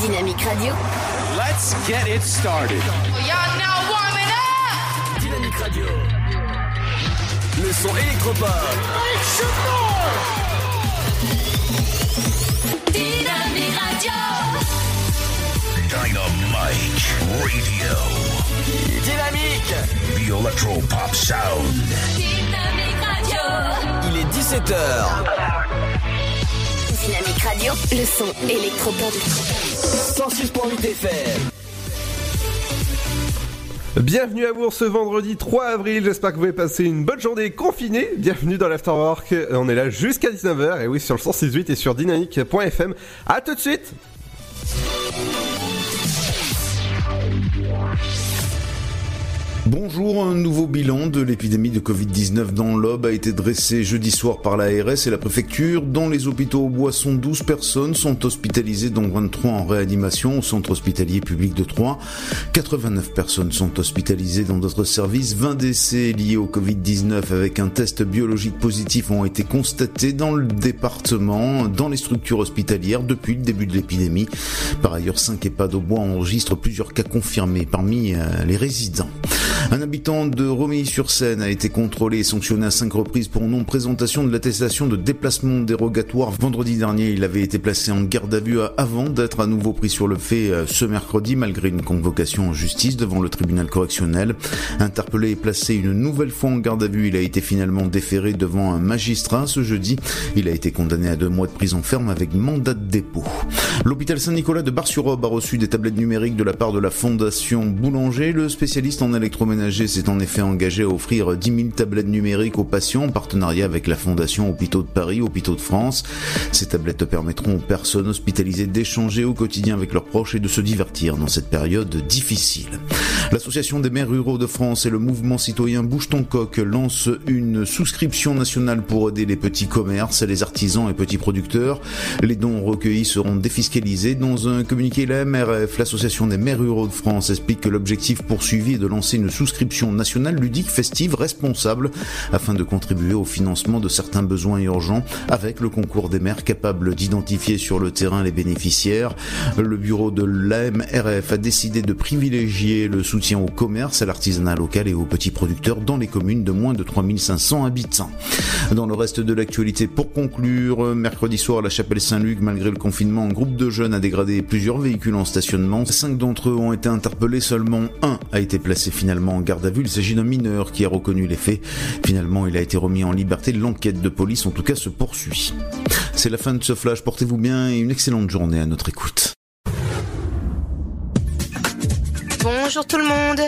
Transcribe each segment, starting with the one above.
Dynamique Radio. Let's get it started. Y'all now warming up. Dynamique Radio. Le son électropop. Dynamique Radio. Dynamite Radio. Dynamique. The Electro Pop Sound. Dynamique Radio. Il est 17h. Dynamique Radio. Le son électropop. 106.8 FM. Bienvenue à vous ce vendredi 3 avril, j'espère que vous avez passé une bonne journée confinée. Bienvenue dans l'Afterwork, on est là jusqu'à 19h, et oui sur le 168 et sur dynamique.fm. A tout de suite Bonjour, un nouveau bilan de l'épidémie de Covid-19 dans l'Aube a été dressé jeudi soir par l'ARS et la préfecture. Dans les hôpitaux au Boisson, 12 personnes sont hospitalisées, dont 23 en réanimation au centre hospitalier public de Troyes. 89 personnes sont hospitalisées dans d'autres services. 20 décès liés au Covid-19 avec un test biologique positif ont été constatés dans le département, dans les structures hospitalières depuis le début de l'épidémie. Par ailleurs, 5 EHPAD au bois enregistrent plusieurs cas confirmés parmi euh, les résidents. Un habitant de Romilly-sur-Seine a été contrôlé et sanctionné à cinq reprises pour non-présentation de l'attestation de déplacement dérogatoire. Vendredi dernier, il avait été placé en garde à vue avant d'être à nouveau pris sur le fait euh, ce mercredi malgré une convocation en justice devant le tribunal correctionnel. Interpellé et placé une nouvelle fois en garde à vue, il a été finalement déféré devant un magistrat ce jeudi. Il a été condamné à deux mois de prison ferme avec mandat de dépôt. L'hôpital Saint-Nicolas de Bar-sur-Aube a reçu des tablettes numériques de la part de la fondation Boulanger. Le spécialiste en électroménager s'est en effet engagé à offrir 10 000 tablettes numériques aux patients en partenariat avec la fondation Hôpitaux de Paris, Hôpitaux de France. Ces tablettes permettront aux personnes hospitalisées d'échanger au quotidien avec leurs proches et de se divertir dans cette période difficile. L'association des maires ruraux de France et le mouvement citoyen Bouge ton coq lancent une souscription nationale pour aider les petits commerces, les artisans et petits producteurs. Les dons recueillis seront défiscalisés. Dans un communiqué, la MRF, l'association des maires ruraux de France, explique que l'objectif poursuivi est de lancer une souscription nationale ludique, festive, responsable, afin de contribuer au financement de certains besoins urgents, avec le concours des maires capables d'identifier sur le terrain les bénéficiaires. Le bureau de l'AMRF a décidé de privilégier le soutien au commerce, à l'artisanat local et aux petits producteurs dans les communes de moins de 3500 habitants. Dans le reste de l'actualité, pour conclure, mercredi soir à la chapelle Saint-Luc, malgré le confinement, un groupe de jeunes a dégradé plusieurs véhicules en stationnement. Cinq d'entre eux ont été interpellés, seulement un a été placé finalement en garde à vue. Il s'agit d'un mineur qui a reconnu les faits. Finalement, il a été remis en liberté. L'enquête de police, en tout cas, se poursuit. C'est la fin de ce flash. Portez-vous bien et une excellente journée à notre écoute. Bonjour tout le monde.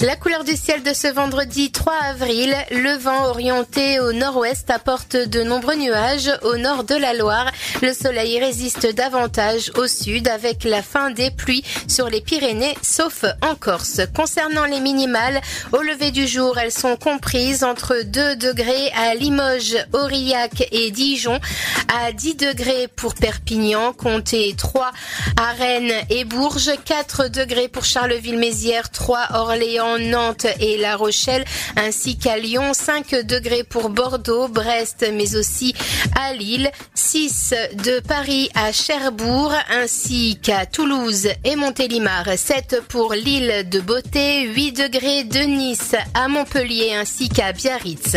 La couleur du ciel de ce vendredi 3 avril, le vent orienté au nord-ouest apporte de nombreux nuages au nord de la Loire. Le soleil résiste davantage au sud avec la fin des pluies sur les Pyrénées sauf en Corse. Concernant les minimales, au lever du jour, elles sont comprises entre 2 degrés à Limoges, Aurillac et Dijon, à 10 degrés pour Perpignan, comptez 3 à Rennes et Bourges, 4 degrés pour Charleville-Mézières, 3 Orléans, Nantes et La Rochelle, ainsi qu'à Lyon, 5 degrés pour Bordeaux, Brest, mais aussi à Lille, 6 de Paris à Cherbourg, ainsi qu'à Toulouse et Montélimar, 7 pour l'île de Beauté, 8 degrés de Nice à Montpellier, ainsi qu'à Biarritz.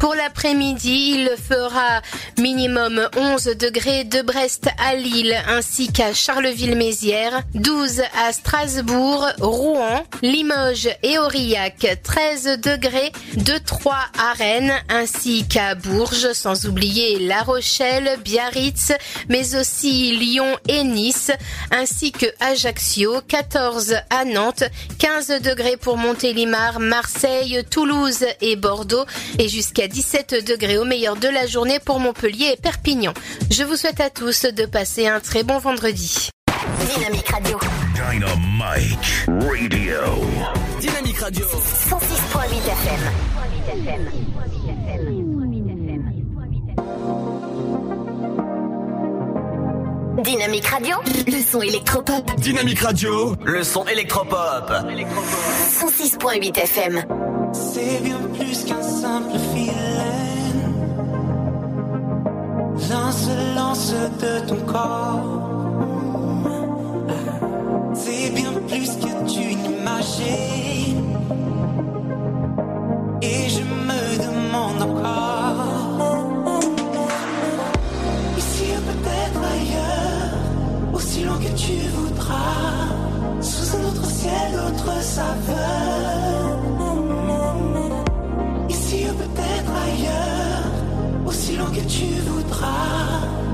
Pour l'après-midi, il fera minimum 11 degrés de Brest à Lille, ainsi qu'à Charleville-Mézières, 12 à Strasbourg, Rouen, Limoges et Aurillac, 13 degrés de Troyes à Rennes, ainsi qu'à Bourges, sans oublier La Rochelle, Biarritz, mais aussi Lyon et Nice, ainsi que Ajaccio, 14 à Nantes, 15 degrés pour Montélimar, Marseille, Toulouse et Bordeaux, et jusqu'à 17 degrés au meilleur de la journée pour Montpellier et Perpignan. Je vous souhaite à tous de passer un très bon vendredi. Dynamique Radio. Dynamite Radio. Dynamique Radio. 106.8 FM. Dynamique Radio. Le son électropop. Dynamique Radio. Le son électropop. 106.8 FM. C'est bien plus qu'un simple filet. L'insolence de ton corps. C'est bien plus que tu imagines. Et je me demande encore. Ici ou peut-être ailleurs, aussi long que tu voudras. Sous un autre ciel, d'autres saveurs. Ici ou peut-être ailleurs, aussi long que tu voudras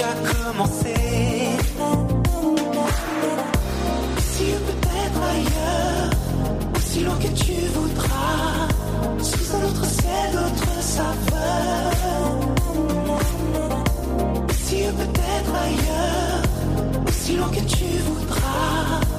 déjà commencé. Ici ou peut-être ailleurs, aussi loin que tu voudras, sous un autre ciel, d'autres saveurs. Si peut-être ailleurs, aussi loin que tu voudras.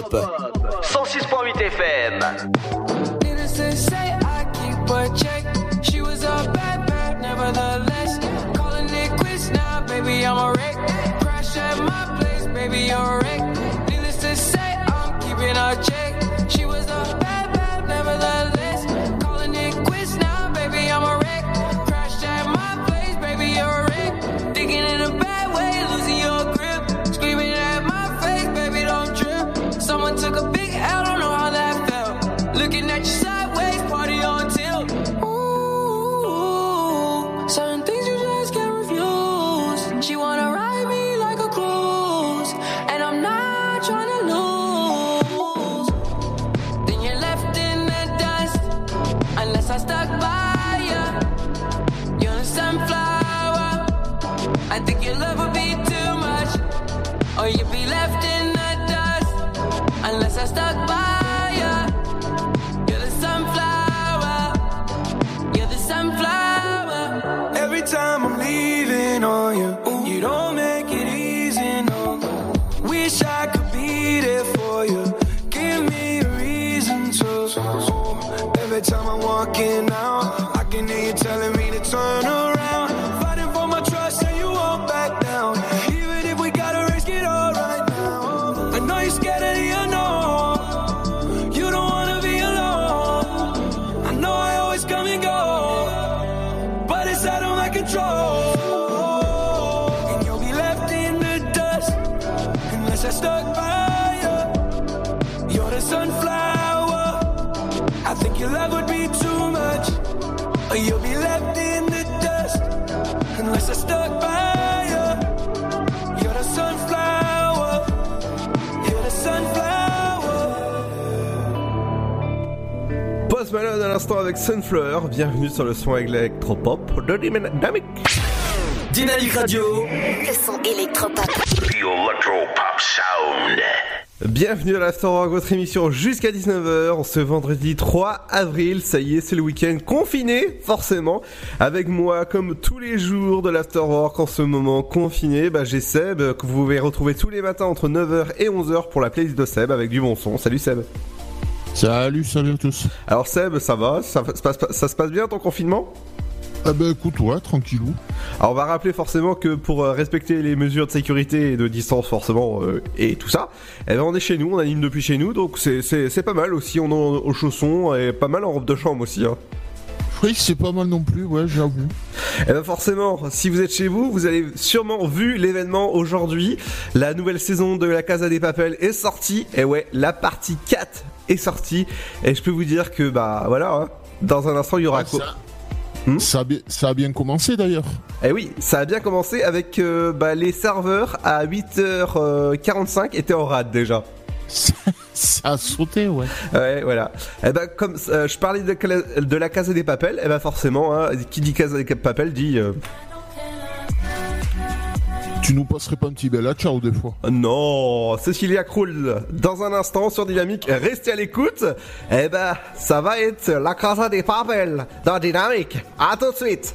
Électropop. Sunflower. I think your love would be too much, or you'll be left in the dust unless I stuck by you. You're the sunflower. You're the sunflower. Post Malone à l'instant avec Sunflower. Bienvenue sur le son électropop de Dynamic. Dynamique Radio. Le son électropop. The Electro Pop Sound. Bienvenue à l'Afterwork, votre émission jusqu'à 19h, ce vendredi 3 avril. Ça y est, c'est le week-end confiné, forcément. Avec moi, comme tous les jours de l'Afterwork, en ce moment confiné, bah, j'ai Seb, que vous pouvez retrouver tous les matins entre 9h et 11h pour la playlist de Seb avec du bon son. Salut Seb. Salut, salut à tous. Alors Seb, ça va? Ça se passe bien ton confinement? Ah bah écoute, ouais, tranquillou. Alors on va rappeler forcément que pour euh, respecter les mesures de sécurité et de distance forcément euh, et tout ça, eh ben on est chez nous, on anime depuis chez nous, donc c'est- c'est c'est pas mal aussi, on est aux chaussons et pas mal en robe de chambre aussi. Hein. Oui, c'est pas mal non plus, ouais, j'avoue. Eh ben forcément, si vous êtes chez vous, vous avez sûrement vu l'événement aujourd'hui. La nouvelle saison de La Casa des Papels est sortie. Et ouais, la partie 4 est sortie. Et je peux vous dire que bah voilà, hein, dans un instant il y aura Ah, quoi ça, Hmm ça, a bien, ça a bien commencé d'ailleurs. Eh oui, ça a bien commencé avec euh, bah, les serveurs à 8h45 étaient en rade déjà. Ça, a sauté, ouais. Ouais, voilà. Eh ben, comme euh, je parlais de, la Casa des Papels, eh ben forcément, hein, qui dit Casa des Papels dit euh, Tu nous passerais pas un petit bel ciao des fois. non, Cecilia Krull. Dans un instant sur Dynamique, restez à l'écoute. Eh ben, ça va être la Casa des Papels dans Dynamique. À tout de suite.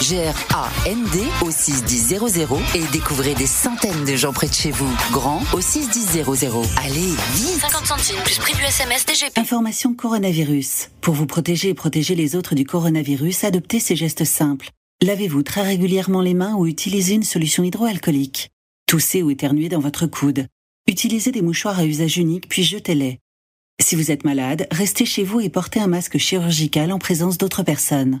G-R-A-N-D au 61000 et découvrez des centaines de gens près de chez vous. Grand au 61000. Allez, vite 50 centimes plus prix du SMS DGP. Information coronavirus. Pour vous protéger et protéger les autres du coronavirus, adoptez ces gestes simples. Lavez-vous très régulièrement les mains ou utilisez une solution hydroalcoolique. Toussez ou éternuez dans votre coude. Utilisez des mouchoirs à usage unique puis jetez-les. Si vous êtes malade, restez chez vous et portez un masque chirurgical en présence d'autres personnes.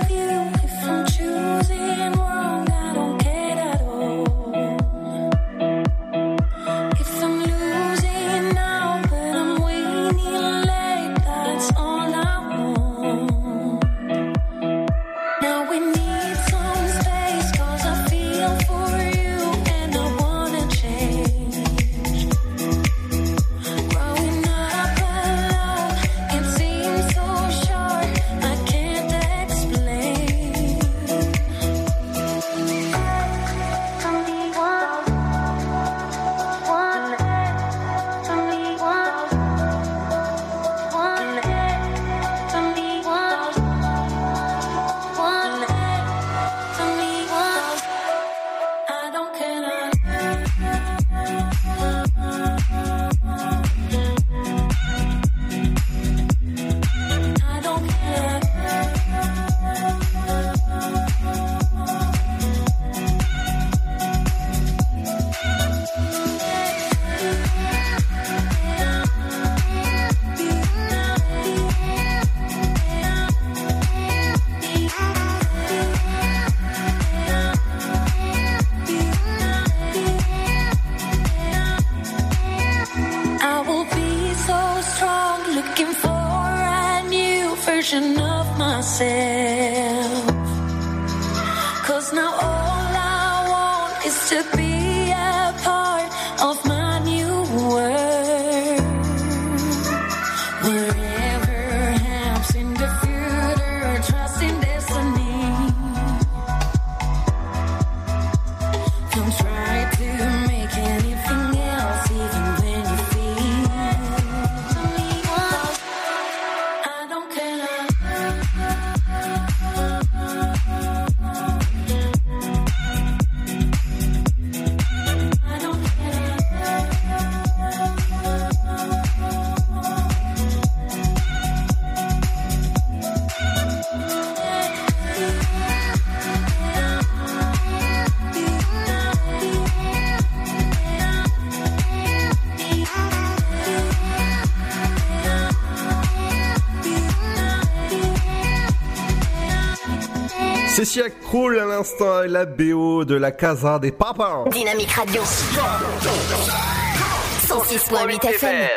C'est Sia Kroll à l'instant et la BO de la Casa des Papas. Dynamique Radio. 106.8 FM.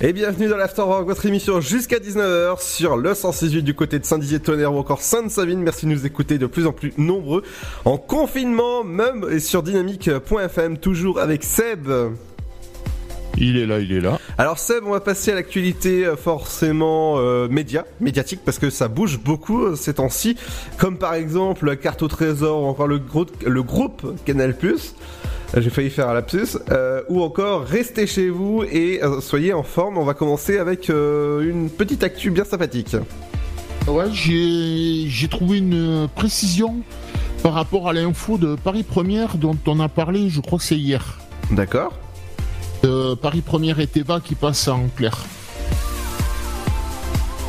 Et bienvenue dans l'Afterwork, votre émission jusqu'à 19h sur le 168 du côté de Saint-Dizier-Tonnerre ou encore Sainte-Savine. Merci de nous écouter de plus en plus nombreux en confinement même et sur dynamique.fm toujours avec Seb. Il est là, il est là. Alors Seb, on va passer à l'actualité euh, forcément euh, média, médiatique parce que ça bouge beaucoup euh, ces temps-ci, comme par exemple la carte au trésor ou encore le, gros, le groupe Canal+. Euh, J'ai failli faire un lapsus. Euh, ou encore restez chez vous et euh, soyez en forme. On va commencer avec euh, une petite actu bien sympathique. Ouais, j'ai j'ai trouvé une précision par rapport à l'info de Paris Première dont on a parlé, je crois que c'est hier. D'accord. Euh, Paris Première et Teva qui passent en clair.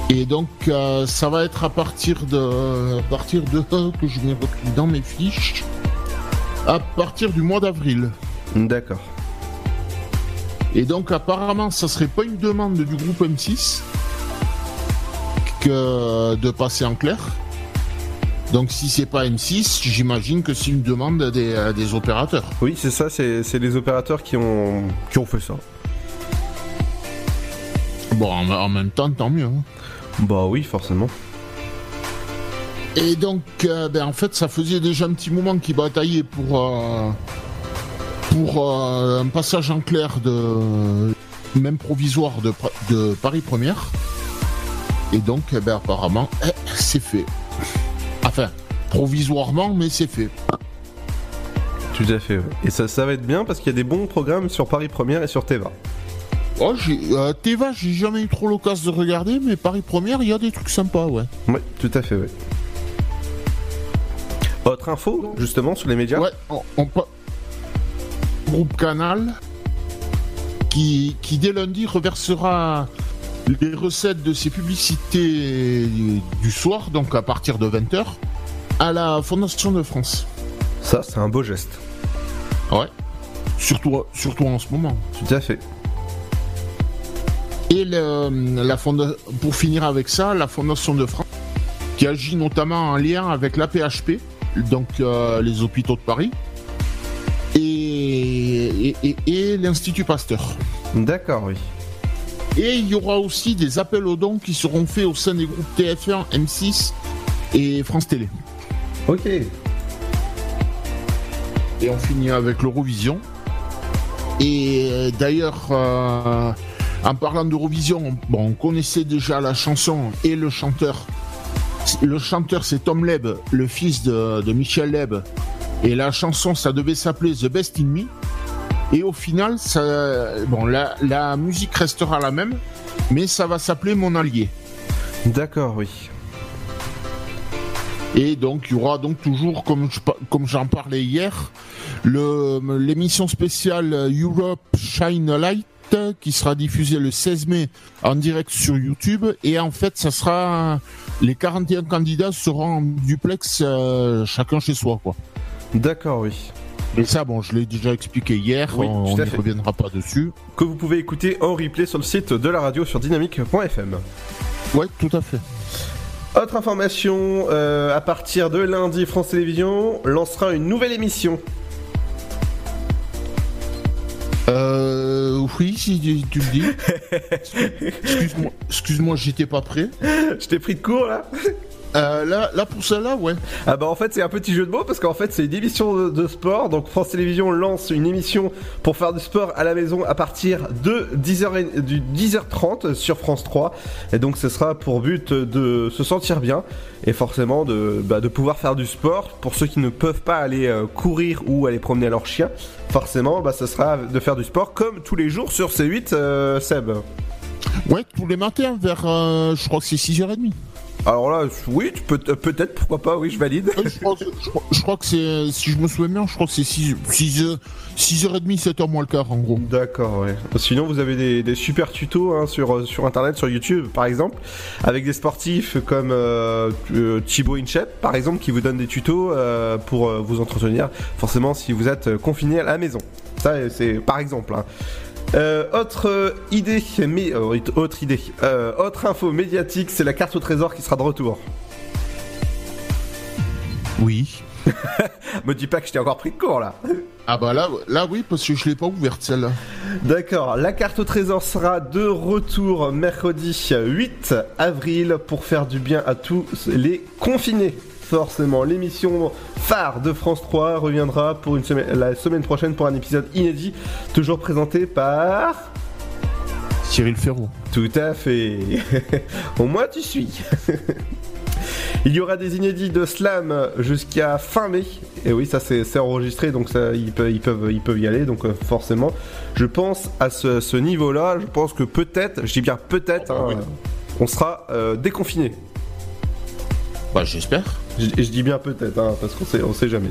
Et donc, euh, ça va être à partir de, à partir de que je m'ai retrouvé dans mes fiches, à partir du mois d'avril. D'accord. Et donc, apparemment, ça serait pas une demande du groupe M6 que de passer en clair. Donc, si c'est pas M6, j'imagine que c'est une demande des, euh, des opérateurs. Oui, c'est ça, c'est les opérateurs qui ont, qui ont fait ça. Bon, en, en même temps, tant mieux. hein. Bah oui, forcément. Et donc, euh, ben, en fait, ça faisait déjà un petit moment qu'ils bataillaient pour, euh, pour euh, un passage en clair de même provisoire de Paris Première. Et donc, eh ben, apparemment, eh, c'est fait. Enfin, provisoirement, mais c'est fait. Tout à fait. ouais. Et ça, ça va être bien parce qu'il y a des bons programmes sur Paris Première et sur Teva. Oh, j'ai, euh, Teva, j'ai jamais eu trop l'occasion de regarder, mais Paris Première, il y a des trucs sympas, ouais. Oui, tout à fait, oui. Autre info, justement, sur les médias Ouais, on, Groupe Canal, qui, qui dès lundi reversera les recettes de ses publicités du soir, donc à partir de 20h, à la Fondation de France. Ça, c'est un beau geste. Ouais. Surtout, surtout en ce moment. Tout à fait. Et le- la fonda- pour finir avec ça, la Fondation de France, qui agit notamment en lien avec l'APHP, donc euh, les hôpitaux de Paris, et, et- et- et l'Institut Pasteur. D'accord, oui. Et il y aura aussi des appels aux dons qui seront faits au sein des groupes TF1, M6 et France Télé. Ok. Et on finit avec l'Eurovision. Et euh, d'ailleurs, euh, en parlant d'Eurovision, on- bon, on connaissait déjà la chanson et le chanteur. Le chanteur, c'est Tom Leb, le fils de, de Michel Leb. Et la chanson, ça devait s'appeler The Best in Me. Et au final, ça, bon, la, la musique restera la même, mais ça va s'appeler Mon Allié. D'accord, oui. Et donc, il y aura donc toujours, comme je pa- comme j'en parlais hier, le- l'émission spéciale Europe Shine a Light qui sera diffusée le 16 mai en direct sur YouTube. Et en fait, ça sera les 41 candidats seront en duplex euh, chacun chez soi, quoi. D'accord, oui. Et ça, bon, je l'ai déjà expliqué hier, Oui, on n'y fait. reviendra pas dessus. Que vous pouvez écouter en replay sur le site de la radio sur dynamique.fm. Ouais, tout à fait. Autre information, euh, à partir de lundi, France Télévisions lancera une nouvelle émission. Euh, oui, si tu, le dis. Excuse-moi, excuse-moi, j'étais pas prêt. Je t'ai pris de court là Euh, là, là, pour celle-là, ouais. Ah bah en fait c'est un petit jeu de mots parce qu'en fait c'est une émission de, de sport donc France Télévisions lance une émission pour faire du sport à la maison à partir de 10h et- du 10h30 sur France 3 et donc ce sera pour but de se sentir bien et forcément de, bah, de pouvoir faire du sport pour ceux qui ne peuvent pas aller euh, courir ou aller promener leur chien forcément bah, ce sera de faire du sport comme tous les jours sur C8 euh, Seb Ouais, tous les matins vers, euh, je crois que c'est 6h30. Alors là oui tu peux euh, peut-être pourquoi pas oui je valide Euh, je, crois, que- je crois- je crois que c'est, si je me souviens bien, je crois que c'est 6, 6, 6h30, 7h moins le quart en gros. D'accord, ouais. Sinon, vous avez des, des super tutos hein, sur, euh, sur internet, sur YouTube par exemple, avec des sportifs comme euh, euh, Thibaut Inchep par exemple, qui vous donne des tutos euh, pour euh, vous entretenir, forcément si vous êtes euh, confiné à la maison. Ça, c'est par exemple. hein. Euh, autre idée, mais euh, autre idée, euh, autre info médiatique, c'est la carte au trésor qui sera de retour. Oui. Me dis pas que je t'ai encore pris de court là. Ah bah là, là oui, parce que je l'ai pas ouverte celle-là. D'accord, la carte au trésor sera de retour mercredi 8 avril pour faire du bien à tous les confinés. Forcément, l'émission phare de France 3 reviendra pour une semaine, la semaine prochaine pour un épisode inédit, toujours présenté par Cyril Ferraud. Tout à fait. Au moins tu suis. Il y aura des inédits de slam jusqu'à fin mai. Et oui, ça c'est enregistré, donc ça, ils, peuvent, ils, peuvent, ils peuvent y aller. Donc euh, forcément, je pense à ce, ce niveau-là, je pense que peut-être, je dis bien peut-être, hein, on sera euh, déconfiné. Bah j'espère. Je, je dis bien peut-être, hein, parce qu'on sait, on sait jamais.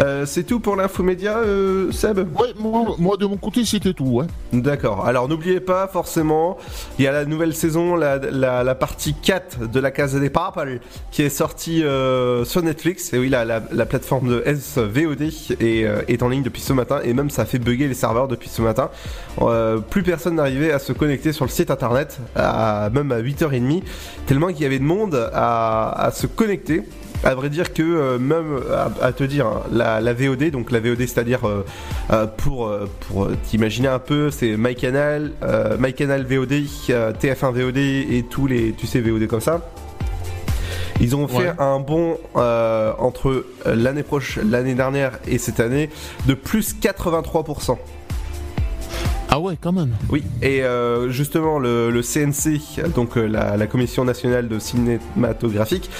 Euh, c'est tout pour l'infomédia, euh, Seb Ouais, moi, moi, de mon côté c'était tout, ouais. D'accord. Alors n'oubliez pas forcément, il y a la nouvelle saison, la, la, la partie 4 de la Casa des Papel qui est sortie euh, sur Netflix. Et oui, la, la, la plateforme de SVOD est, est en ligne depuis ce matin et même ça a fait bugger les serveurs depuis ce matin. Plus personne n'arrivait à se connecter sur le site internet, à, même à 8h30, tellement qu'il y avait de monde à, à se connecter. À vrai dire que euh, même à, à te dire hein, la, la VOD, donc la VOD c'est-à-dire euh, euh, pour pour t'imaginer un peu, c'est MyCanal, MyCanal VOD, euh, TF1 VOD et tous les tu sais VOD comme ça. Ils ont fait Ouais. un bond euh, entre l'année prochaine, l'année dernière et cette année de plus 83%. Ah ouais, quand même. Oui, et euh, justement le, le CNC, donc euh, la, la Commission nationale de cinématographique,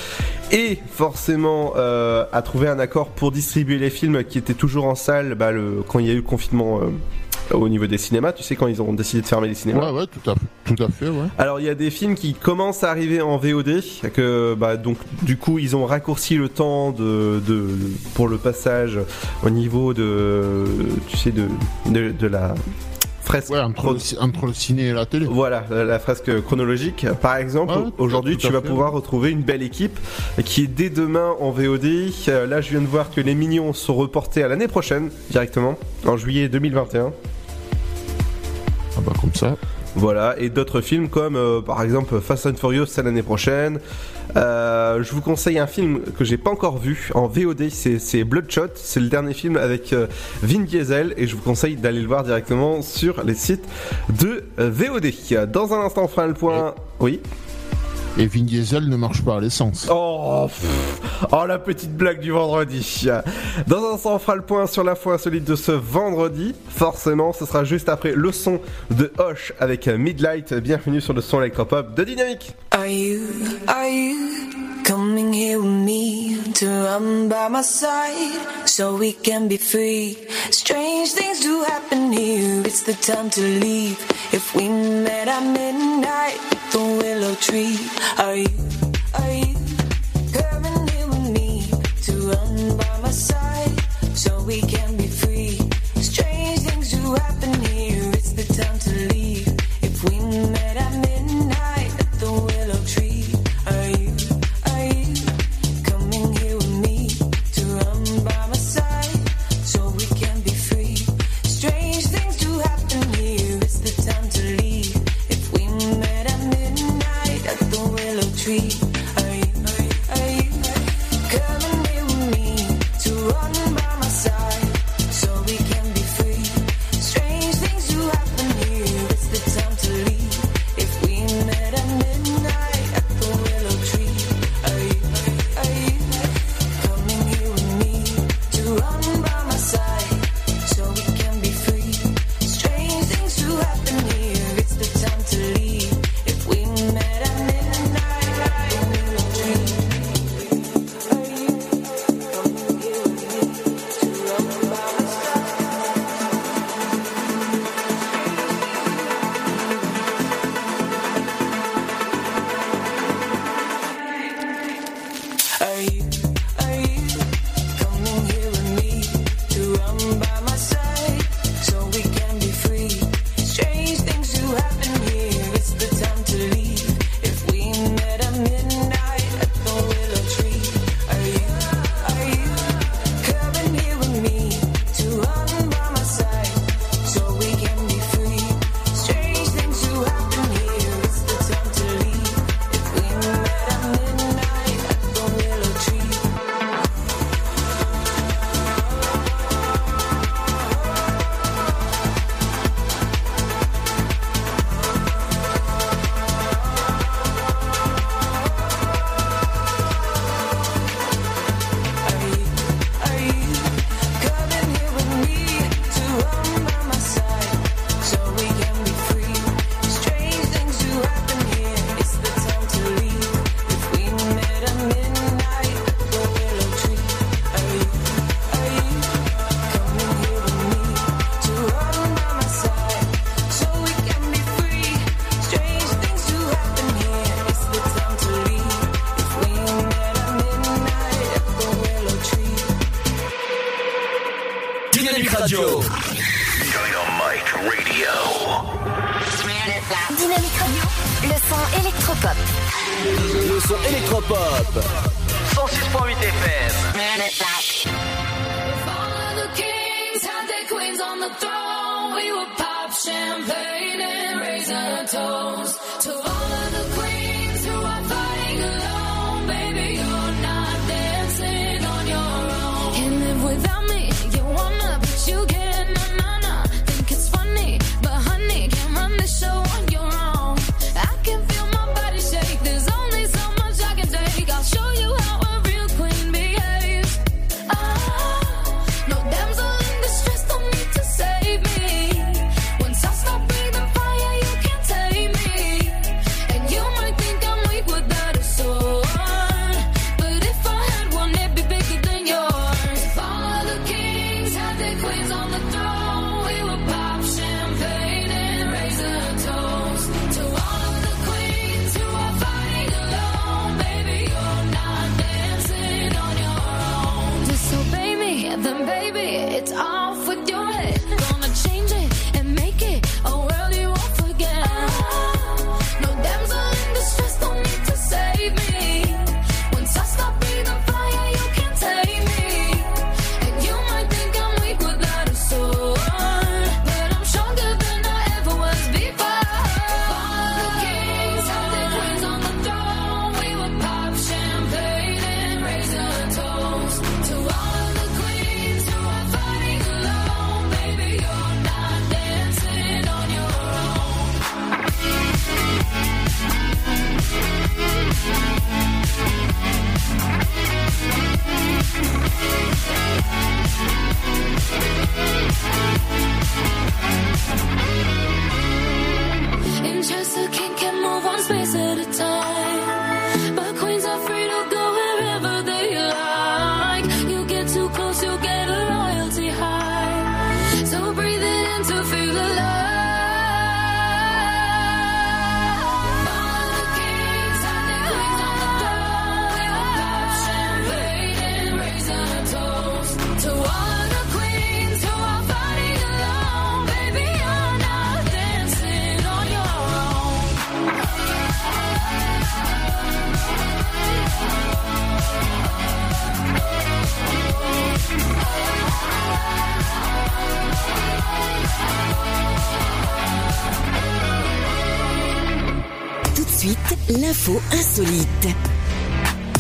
et forcément euh, a trouvé un accord pour distribuer les films qui étaient toujours en salle bah, le, quand il y a eu le confinement euh, au niveau des cinémas. Tu sais quand ils ont décidé de fermer les cinémas. Ouais, ouais, tout à, tout à fait, ouais. Alors il y a des films qui commencent à arriver en VOD, que bah donc du coup ils ont raccourci le temps de, de pour le passage au niveau de tu sais de de, de la fresque Ouais, entre, le, entre le ciné et la télé. voilà, la fresque chronologique. Par exemple, aujourd'hui, tu vas fait, pouvoir retrouver une belle équipe qui est dès demain en VOD. Euh, Là, je viens de voir que les Mignons sont reportés à l'année prochaine, directement, en juillet 2021. Ah bah comme ça. Voilà, et d'autres films comme euh, par exemple Fast and Furious, c'est l'année prochaine. Euh, je vous conseille un film que j'ai pas encore vu en VOD, c'est Bloodshot, c'est le dernier film avec euh, Vin Diesel et je vous conseille d'aller le voir directement sur les sites de euh, VOD. Dans un instant, on fera le point. Oui. Et Vin Diesel ne marche pas à l'essence. Oh, pff. oh, la petite blague du vendredi. Dans un instant, on fera le point sur l'info insolite de ce vendredi. Forcément, ce sera juste après le son de Hoche avec Midlight. Bienvenue sur le son électropop de Dynamique. Are you, are you coming here with me to run by my side so we can be free? Strange do happen here, it's the time to leave. If we met at midnight at the willow tree, are you, are you coming here with me to run by my side so we can be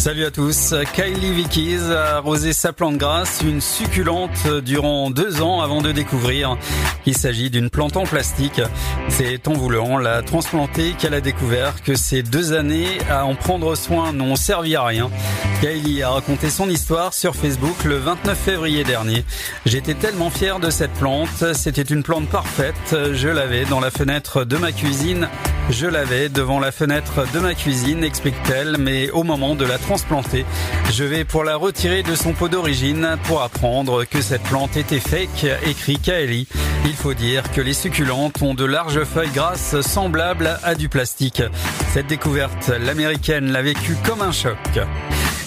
Salut à tous. Kylie Vickies a arrosé sa plante grasse, une succulente, durant deux ans avant de découvrir qu'il s'agit d'une plante en plastique. C'est en voulant la transplanter qu'elle a découvert que ces deux années à en prendre soin n'ont servi à rien. Kylie a raconté son histoire sur Facebook le 29 février dernier. J'étais tellement fier de cette plante. C'était une plante parfaite. Je l'avais dans la fenêtre de ma cuisine. Je l'avais devant la fenêtre de ma cuisine, explique-t-elle, mais au moment de la transplanter, je vais pour la retirer de son pot d'origine pour apprendre que cette plante était fake, écrit Kaeli. Il faut dire que les succulentes ont de larges feuilles grasses semblables à du plastique. Cette découverte, l'américaine l'a vécue comme un choc.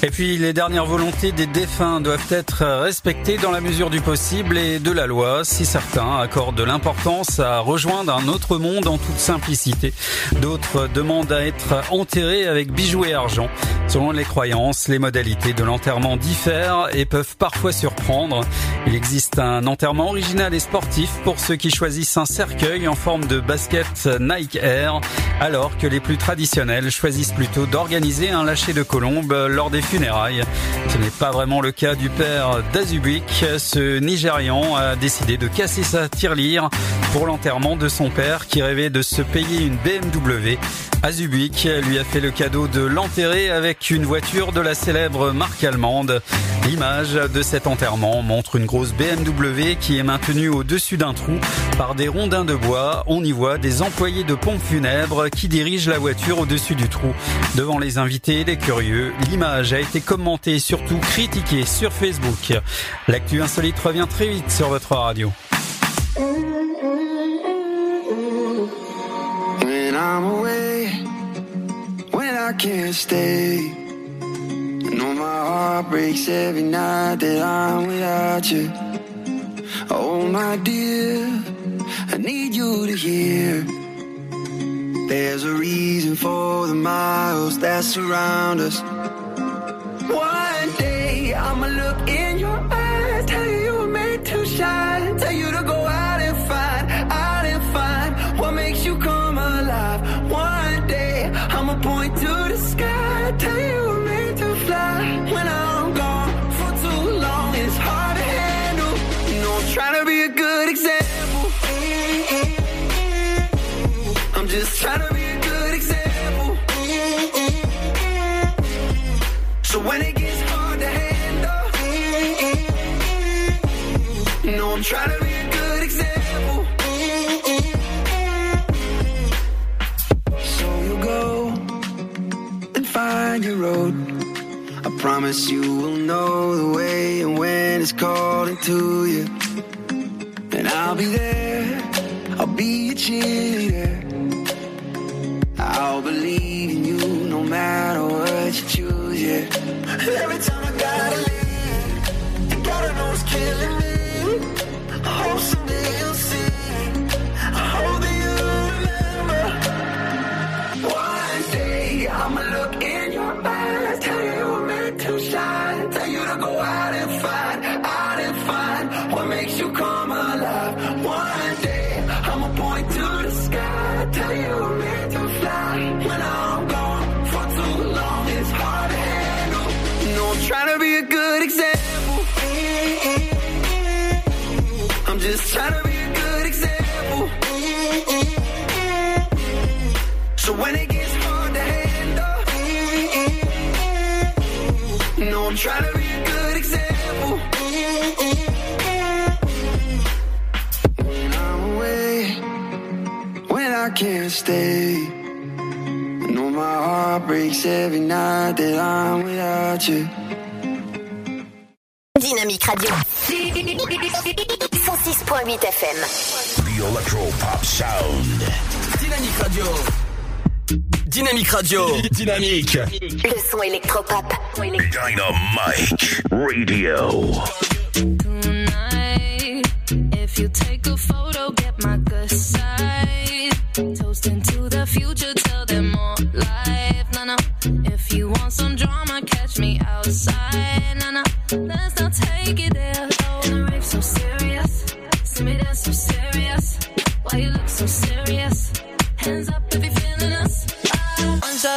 Et puis les dernières volontés des défunts doivent être respectées dans la mesure du possible et de la loi si certains accordent de l'importance à rejoindre un autre monde en toute simplicité. D'autres demandent à être enterrés avec bijoux et argent. Selon les croyances, les modalités de l'enterrement diffèrent et peuvent parfois surprendre. Il existe un enterrement original et sportif pour ceux qui choisissent un cercueil en forme de basket Nike Air, alors que les plus traditionnels choisissent plutôt d'organiser un lâcher de colombe lors des Ce n'est pas vraiment le cas du père d'Azubik. Ce Nigérian a décidé de casser sa tirelire pour l'enterrement de son père qui rêvait de se payer une BMW. Azubik lui a fait le cadeau de l'enterrer avec une voiture de la célèbre marque allemande. L'image de cet enterrement montre une grosse BMW qui est maintenue au-dessus d'un trou par des rondins de bois. On y voit des employés de pompes funèbres qui dirigent la voiture au-dessus du trou. Devant les invités et les curieux, l'image a été commentée et surtout critiquée sur Facebook. L'actu insolite revient très vite sur votre radio. I can't stay. I know my heart breaks every night that I'm without you. Oh, my dear, I need you to hear. There's a reason for the miles that surround us. One day I'ma look in your eyes, tell you you were made to shine, when it gets hard to handle, know I'm trying to be a good example. So you go and find your road. I promise you will know the way and when it's calling to you. And I'll be there, I'll be your cheerleader. I'll believe in you no matter what you choose, yeah. Every time I gotta leave, you gotta know it's killing me. I hope someday trying to be a good example. When I'm away, when I can't stay, I know my heart breaks every night that I'm without you. Dynamique Radio. 106.8 FM. The Electro Pop Sound. Dynamique Radio. Dynamique Radio. Dynamique. Le son électropop. Dynamite Radio. Tonight, if you take a photo, get my good side. Toasting to the future, tell them more life. No, no. If you want some drama,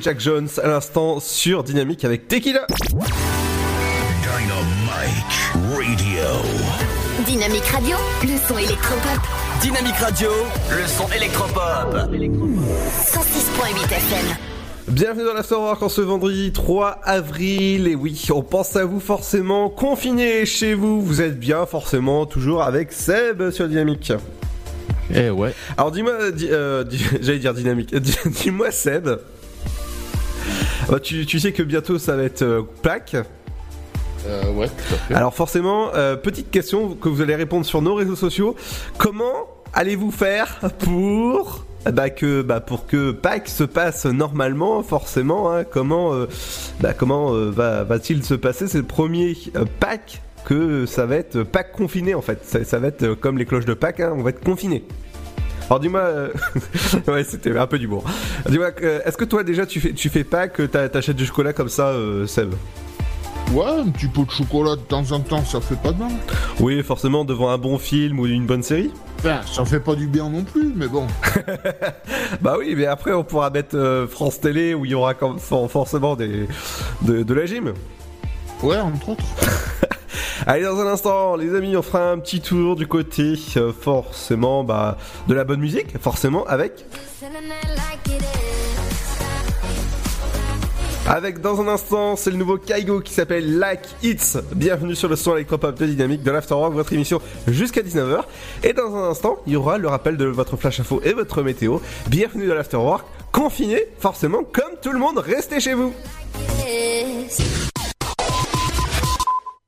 Jack Jones à l'instant sur Dynamique avec Tequila. Dynamite Radio. Dynamique Radio, le son électropop. Dynamique Radio, le son électropop. 106.8 FM. Bienvenue dans la Rock en ce vendredi 3 avril. Et oui, on pense à vous forcément confiné chez vous. Vous êtes bien forcément toujours avec Seb sur Dynamique. Eh ouais. Alors dis-moi, dis- euh, j'allais dire Dynamique. Dis- Dis-moi Seb. Bah, tu, tu sais que bientôt ça va être euh, Pâques. Euh, ouais, tout à fait. Alors forcément, euh, petite question que vous allez répondre sur nos réseaux sociaux. Comment allez-vous faire pour bah, que bah, pour que Pâques se passe normalement, forcément hein, Comment euh, bah, comment va va-t-il se passer C'est le premier Pâques que ça va être Pâques confiné en fait? Ça, ça va être comme les cloches de Pâques, hein, on va être confiné. Alors dis-moi, euh, ouais c'était un peu du bon. Dis-moi, euh, est-ce que toi déjà tu fais tu fais Pâques, t'a- t'achètes du chocolat comme ça, euh, Seb? Ouais, un petit pot de chocolat de temps en temps, ça fait pas de mal. Oui, forcément devant un bon film ou une bonne série. Ben, ça fait pas du bien non plus, mais bon. Bah oui, mais après on pourra mettre euh, France Télé où il y aura comme- for- forcément des, de, de la gym. Ouais, entre autres. Allez, dans un instant, les amis, on fera un petit tour du côté euh, forcément bah, de la bonne musique, forcément avec. Avec dans un instant, c'est le nouveau Kaigo qui s'appelle Like Hits. Bienvenue sur le son électropop de Dynamique de l'Afterwork, votre émission jusqu'à 19h. Et dans un instant, il y aura le rappel de votre flash info et votre météo. Bienvenue dans l'Afterwork, confiné, forcément, comme tout le monde, restez chez vous.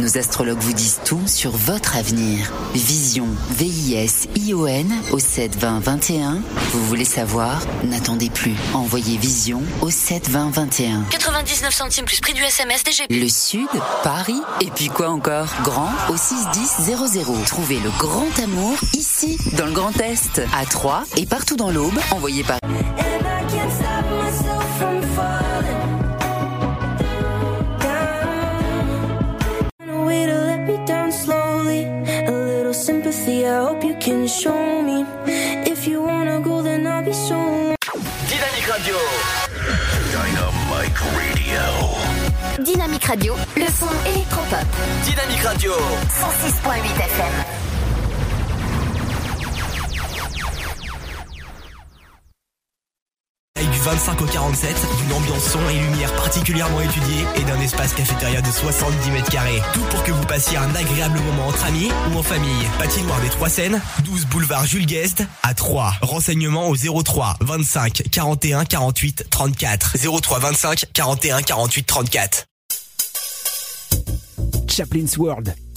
Nos astrologues vous disent tout sur votre avenir. Vision, V-I-S-I-O-N au 7 20 21. Vous voulez savoir? N'attendez plus. Envoyez Vision au 7 20 21. 99 centimes plus prix du SMS DGP. Le Sud, Paris, et puis quoi encore? Grand au 61000. Trouvez le grand amour ici, dans le Grand Est, à Troyes et partout dans l'Aube. Envoyez par sympathy, I hope you can show me. If you wanna go, then I'll be so. Dynamique Radio. Dynamite Radio. Dynamique Radio, le son électropop. Dynamique Radio. 106.8 FM. 25 au 47, d'une ambiance son et lumière particulièrement étudiée et d'un espace cafétéria de 70 mètres carrés. Tout pour que vous passiez un agréable moment entre amis ou en famille. Patinoire des Trois Seines, 12 boulevard Jules Guest à 3. Renseignements au 03 25 41 48 34. 03 25 41 48 34. Chaplin's World.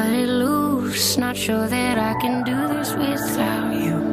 cut it loose. Not sure that I can do this without you.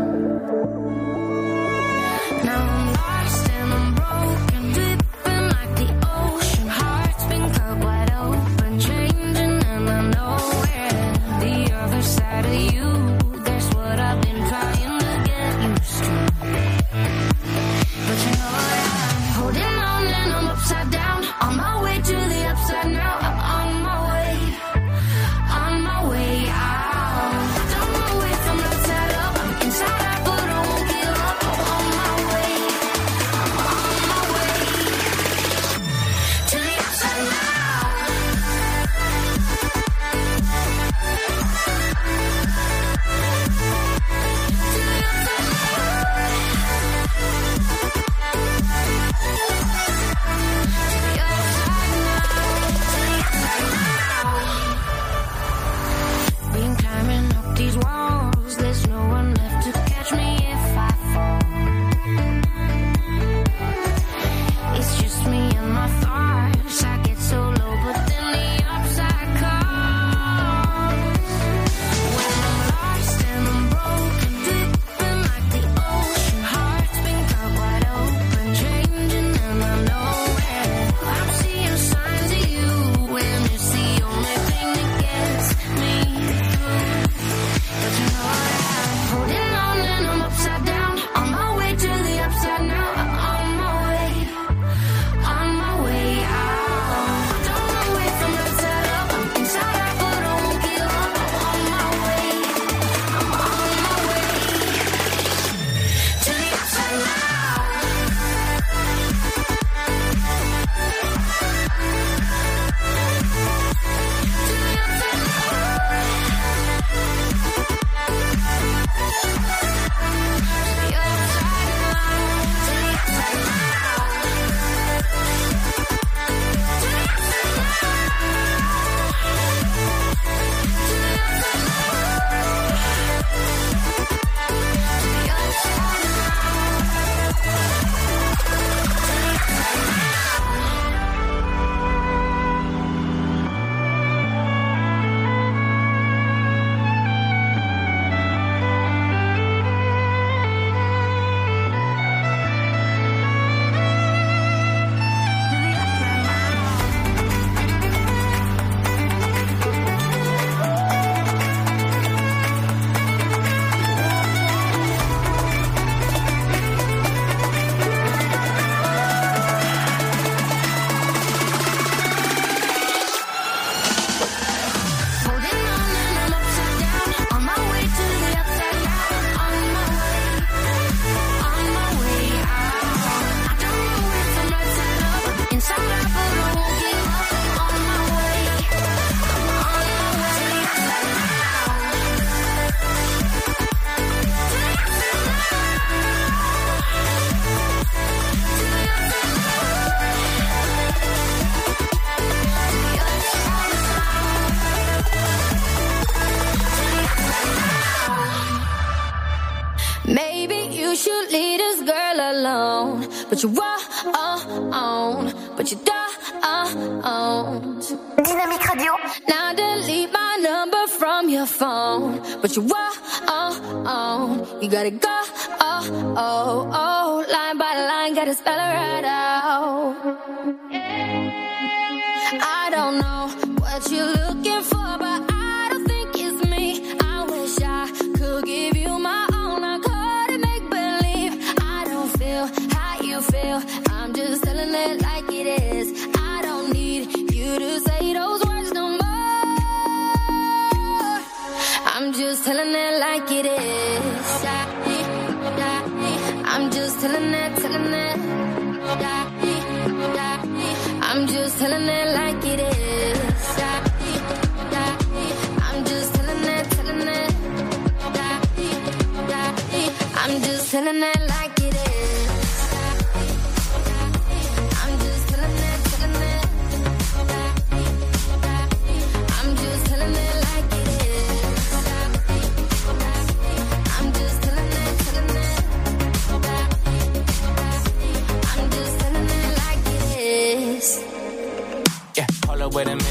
I'm just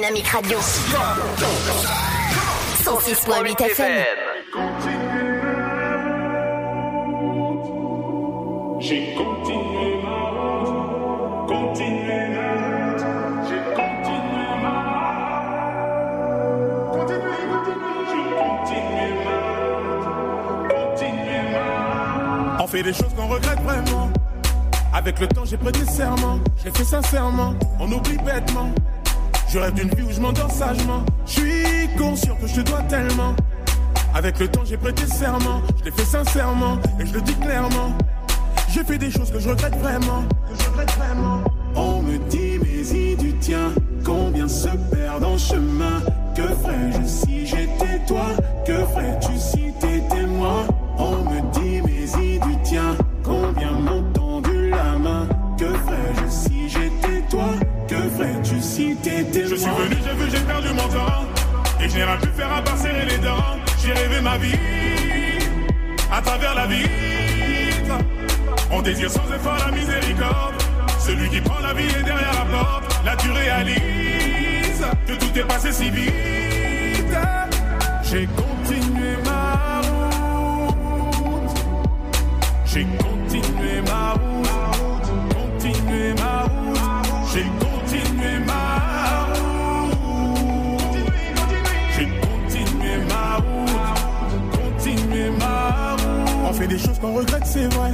Dynamique Radio. 106.8 FM. On fait des choses qu'on regrette vraiment. Avec le temps, j'ai prêté serment. Je l'ai fait sincèrement. On oublie bêtement. Je rêve d'une vie où je m'endors sagement. Je suis conscient que je te dois tellement. Avec le temps, j'ai prêté serment. Je l'ai fait sincèrement. Et je le dis clairement. J'ai fait des choses que je regrette vraiment. Que je regrette vraiment. On me dit, mais il du tien. Combien se perdent en chemin? Que ferais-je si j'étais toi? Que ferais-tu si t'étais moi? Je n'ai rien pu faire à part serrer les dents. J'ai rêvé ma vie à travers la vitre. On désire sans effort la miséricorde. Celui qui prend la vie est derrière la porte. Là, tu réalises que tout est passé si vite. J'ai continué ma route. J'ai continué ma route. Continué ma route. J'ai continué ma route. On fait des choses qu'on regrette, c'est vrai.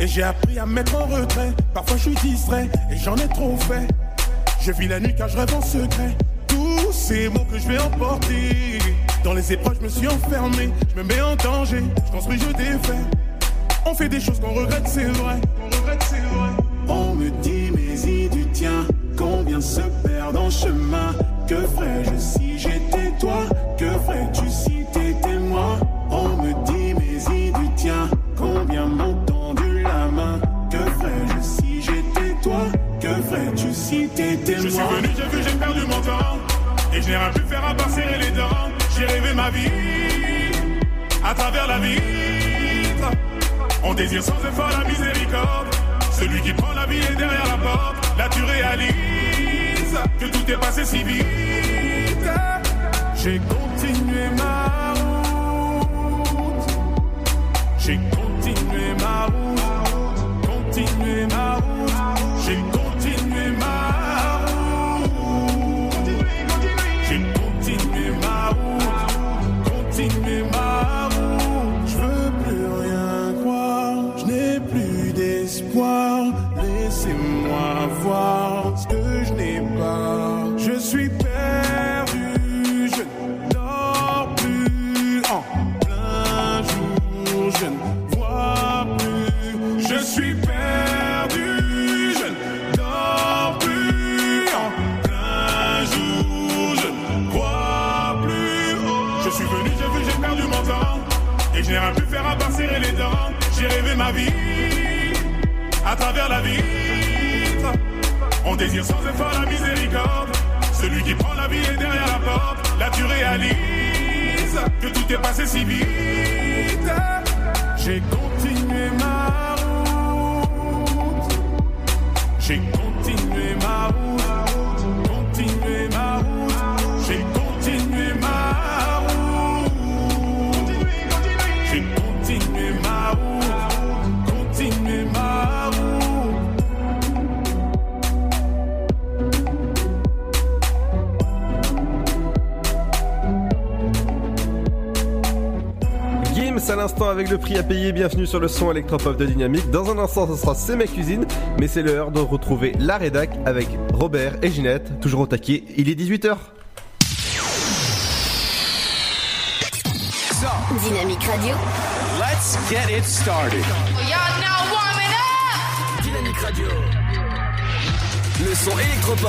Et j'ai appris à me mettre en retrait. Parfois je suis distrait et j'en ai trop fait. Je vis la nuit car je rêve en secret. Tous ces mots que je vais emporter. Dans les épreuves, je me suis enfermé. Je me mets en danger. Je construis, je défais. On fait des choses qu'on regrette, c'est vrai. On regrette. On me dit, mais il du tien. Combien se perdent en chemin? Que ferais-je si j'étais toi? Que ferais-tu si Je suis venu, j'ai vu, j'ai perdu mon temps. Et je n'ai rien pu faire à part serrer les dents. J'ai rêvé ma vie à travers la vitre. On désire sans effort la miséricorde. Celui qui prend la vie est derrière la porte. Là tu réalises que tout est passé si vite. J'ai continué ma route. J'ai continué ma route. Continué ma route. J'ai travers la vitre. On désire sans effort la miséricorde. Celui qui prend la vie est derrière la porte. Là tu réalises que tout est passé si vite. J'ai continué ma route. J'ai continué ma route. Continué ma route. J'ai Avec le prix à payer. Bienvenue sur le son électropop de Dynamique. Dans un instant, ce sera C'est ma cuisine. Mais c'est l'heure de retrouver la rédac avec Robert et Ginette. Toujours au taquet. Il est 18h. Dynamique Radio. Let's get it started. Y'all now warming up! Dynamique Radio. Le son électropop.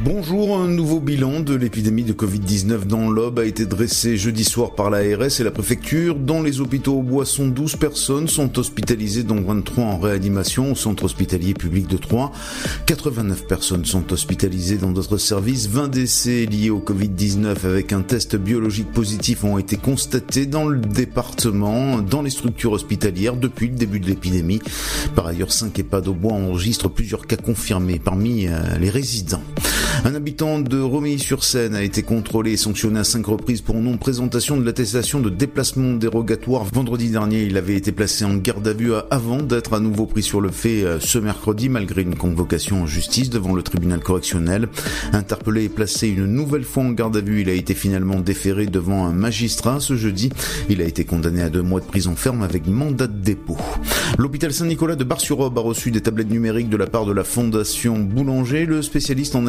Bonjour, un nouveau bilan de l'épidémie de Covid-19 dans l'Aube a été dressé jeudi soir par l'ARS et la préfecture. Dans les hôpitaux au Boisson, 12 personnes sont hospitalisées, dont 23 en réanimation au centre hospitalier public de Troyes. 89 personnes sont hospitalisées dans d'autres services. 20 décès liés au Covid-19 avec un test biologique positif ont été constatés dans le département, dans les structures hospitalières depuis le début de l'épidémie. Par ailleurs, 5 EHPAD au bois enregistrent plusieurs cas confirmés parmi euh, les résidents. Un habitant de Romilly-sur-Seine a été contrôlé et sanctionné à cinq reprises pour non-présentation de l'attestation de déplacement dérogatoire. Vendredi dernier, il avait été placé en garde à vue avant d'être à nouveau pris sur le fait euh, ce mercredi, malgré une convocation en justice devant le tribunal correctionnel. Interpellé et placé une nouvelle fois en garde à vue, il a été finalement déféré devant un magistrat ce jeudi. Il a été condamné à deux mois de prison ferme avec mandat de dépôt. L'hôpital Saint-Nicolas de Bar-sur-Aube a reçu des tablettes numériques de la part de la fondation Boulanger. Le spécialiste en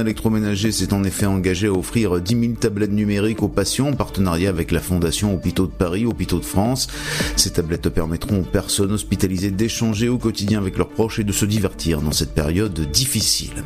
s'est en effet engagé à offrir 10 000 tablettes numériques aux patients en partenariat avec la fondation Hôpitaux de Paris, Hôpitaux de France. Ces tablettes permettront aux personnes hospitalisées d'échanger au quotidien avec leurs proches et de se divertir dans cette période difficile.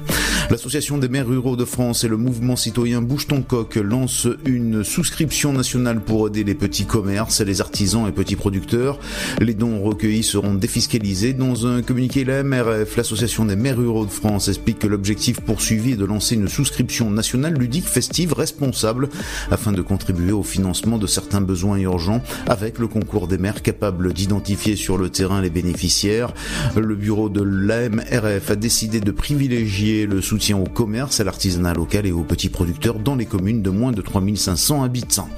L'association des maires ruraux de France et le mouvement citoyen Bouge ton coq lancent une souscription nationale pour aider les petits commerces, les artisans et petits producteurs. Les dons recueillis seront défiscalisés. Dans un communiqué, la MRF, l'association des maires ruraux de France, explique que l'objectif poursuivi est de lancer une souscription nationale ludique, festive, responsable, afin de contribuer au financement de certains besoins urgents, avec le concours des maires capables d'identifier sur le terrain les bénéficiaires. Le bureau de l'AMRF a décidé de privilégier le soutien au commerce, à l'artisanat local et aux petits producteurs dans les communes de moins de 3500 habitants.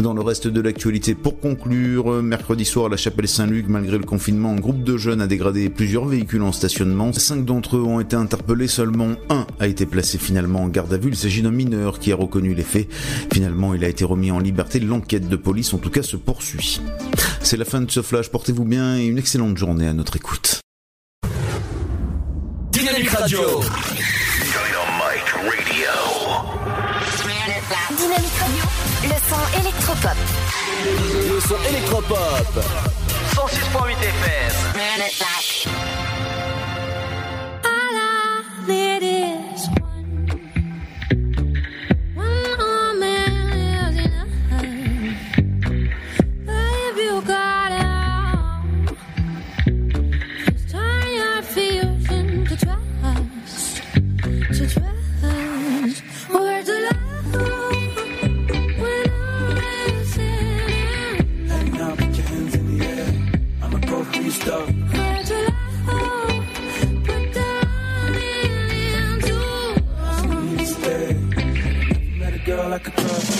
Dans le reste de l'actualité, pour conclure, mercredi soir à la chapelle Saint-Luc, malgré le confinement, un groupe de jeunes a dégradé plusieurs véhicules en stationnement. Cinq d'entre eux ont été interpellés, seulement un a été placé finalement en garde à vue. Il s'agit d'un mineur qui a reconnu les faits. Finalement, il a été remis en liberté. L'enquête de police, en tout cas, se poursuit. C'est la fin de ce flash. Portez-vous bien et une excellente journée à notre écoute. Dynamique Radio. Dynamite Radio. Dynamique Radio. Le son électropop. Le son électropop. 106.8 FM. I girl I could trust.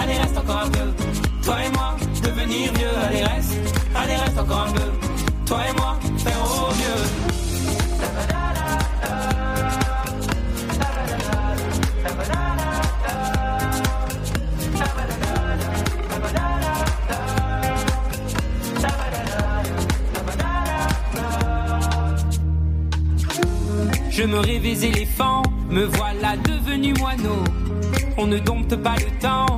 allez reste encore un peu. Toi et moi, devenir vieux, allez reste, allez reste encore un peu. Toi et moi, faire au mieux. Je me rêvais éléphant, me voilà devenu moineau. On ne dompte pas le temps,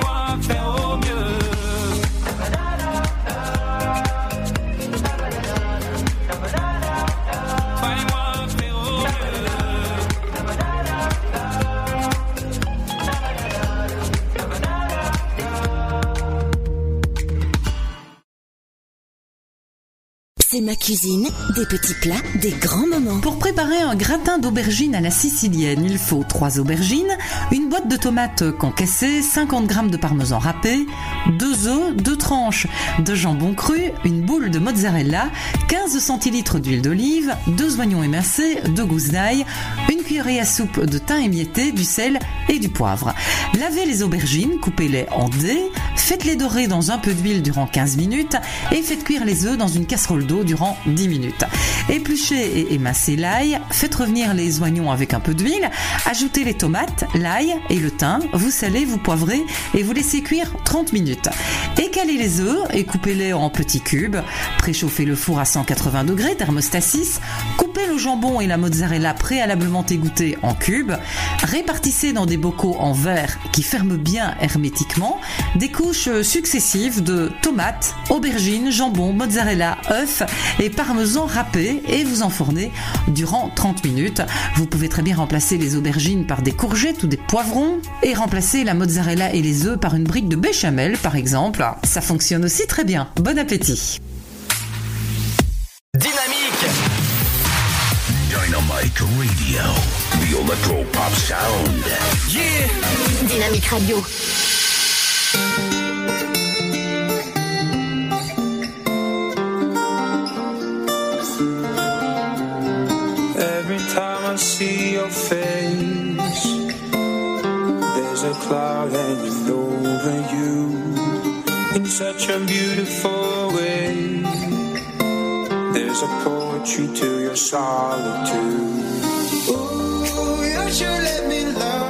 moi, Ma cuisine, des petits plats, des grands moments. Pour préparer un gratin d'aubergines à la sicilienne, il faut 3 aubergines, une boîte de tomates concassées, 50 g de parmesan râpé, 2 œufs, 2 tranches de jambon cru, une boule de mozzarella, 15 centilitres d'huile d'olive, 2 oignons émincés, 2 gousses d'ail, une cuillerée à soupe de thym émietté, du sel et du poivre. Lavez les aubergines, coupez-les en dés, faites-les dorer dans un peu d'huile durant 15 minutes et faites cuire les œufs dans une casserole d'eau durant 10 minutes. Épluchez et émincez l'ail, faites revenir les oignons avec un peu d'huile, ajoutez les tomates, l'ail et le thym, vous salez, vous poivrez et vous laissez cuire 30 minutes. Écalez les œufs et coupez-les en petits cubes, préchauffez le four à 180 degrés, thermostat 6, coupez le jambon et la mozzarella préalablement égouttés en cubes, répartissez dans des bocaux en verre qui ferment bien hermétiquement. Des couches successives de tomates, aubergines, jambon, mozzarella, œufs et parmesan râpé et vous enfournez durant 30 minutes. Vous pouvez très bien remplacer les aubergines par des courgettes ou des poivrons et remplacer la mozzarella et les œufs par une brique de béchamel par exemple. Ça fonctionne aussi très bien. Bon appétit. Dynamique Dynamite Radio. The Electro Pop Sound. Yeah Dynamique Radio. Cloud hanging over you. in such a beautiful way. There's a poetry to your solitude. Ooh, you should let me love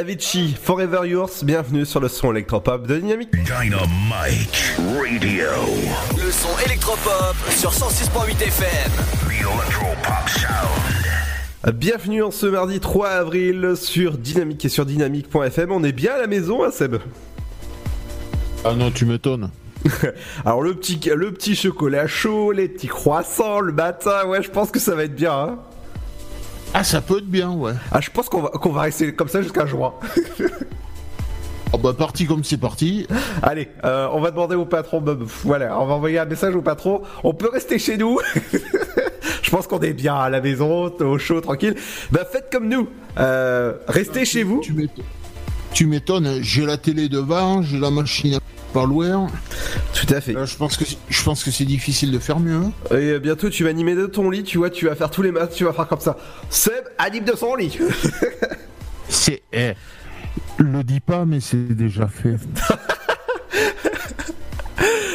Avicii, Forever Yours, bienvenue sur le son électropop de Dynamique. Dynamite Radio. Le son électropop sur 106.8 FM. The Electropop Sound. Bienvenue en ce mardi 3 avril sur Dynamique et sur dynamique.fm. On est bien à la maison, hein, Seb? Ah non, tu m'étonnes. Alors le petit, le petit chocolat chaud, les petits croissants le matin, ouais, je pense que ça va être bien. Hein Ah, ça peut être bien, ouais. ah, je pense qu'on va, qu'on va rester comme ça jusqu'à juin. Oh bah parti comme c'est parti. Allez, euh, on va demander au patron, bah, voilà, on va envoyer un message au patron. On peut rester chez nous. Je pense qu'on est bien à la maison, au chaud, tranquille. Bah faites comme nous. Euh, restez chez vous. Tu m'étonnes, j'ai la télé devant, j'ai la machine à parloir. Tout à fait. je pense que c'est- je pense que c'est difficile de faire mieux. Et euh, bientôt tu vas animer de ton lit, tu vois, tu vas faire tous les matchs, tu vas faire comme ça. Seb anime de son lit. C'est eh, le dis pas mais c'est déjà fait.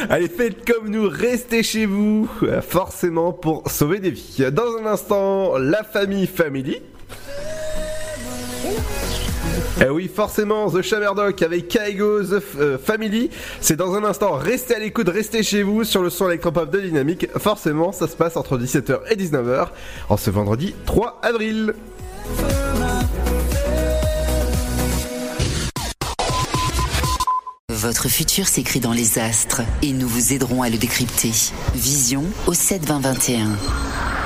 Allez, faites comme nous, restez chez vous, euh, forcément pour sauver des vies. Dans un instant, la famille Family. Eh oui, forcément, The Shammerdock avec Kaigo The euh, Family. C'est dans un instant, restez à l'écoute, restez chez vous sur le son électropop de Dynamique. Forcément, ça se passe entre 17h et 19h en ce vendredi 3 avril. Votre futur s'écrit dans les astres et nous vous aiderons à le décrypter. Vision au 72021.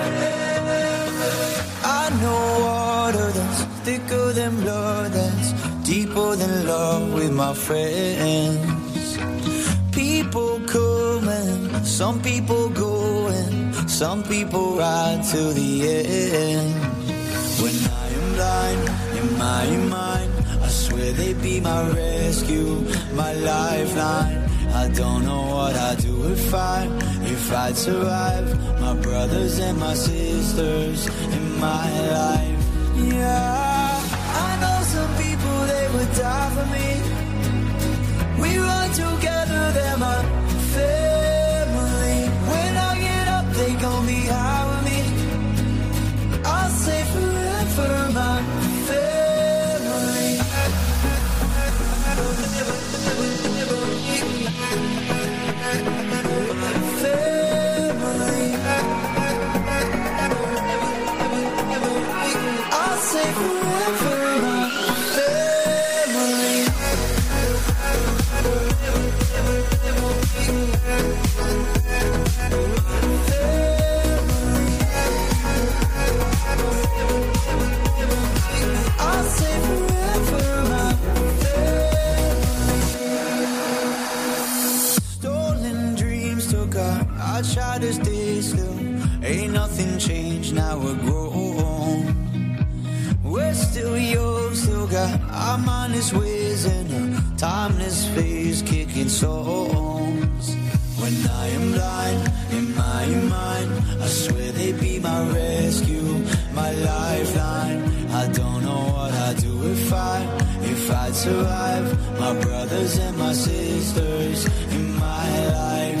know water that's thicker than blood, that's deeper than love with my friends. People coming, some people going, some people ride to the end. When I am blind in my mind, I swear they be my rescue, my lifeline. I don't know what I'd do if I, if I'd survive. My brothers and my sisters in my life. Yeah, I know some people they would die for me. We run together, they're my family. Still young, still got our mind is whizzing. A timeless phase kicking songs. When I am blind in my mind, I swear they be my rescue, my lifeline. I don't know what I'd do if I, if I'd survive. My brothers and my sisters in my life.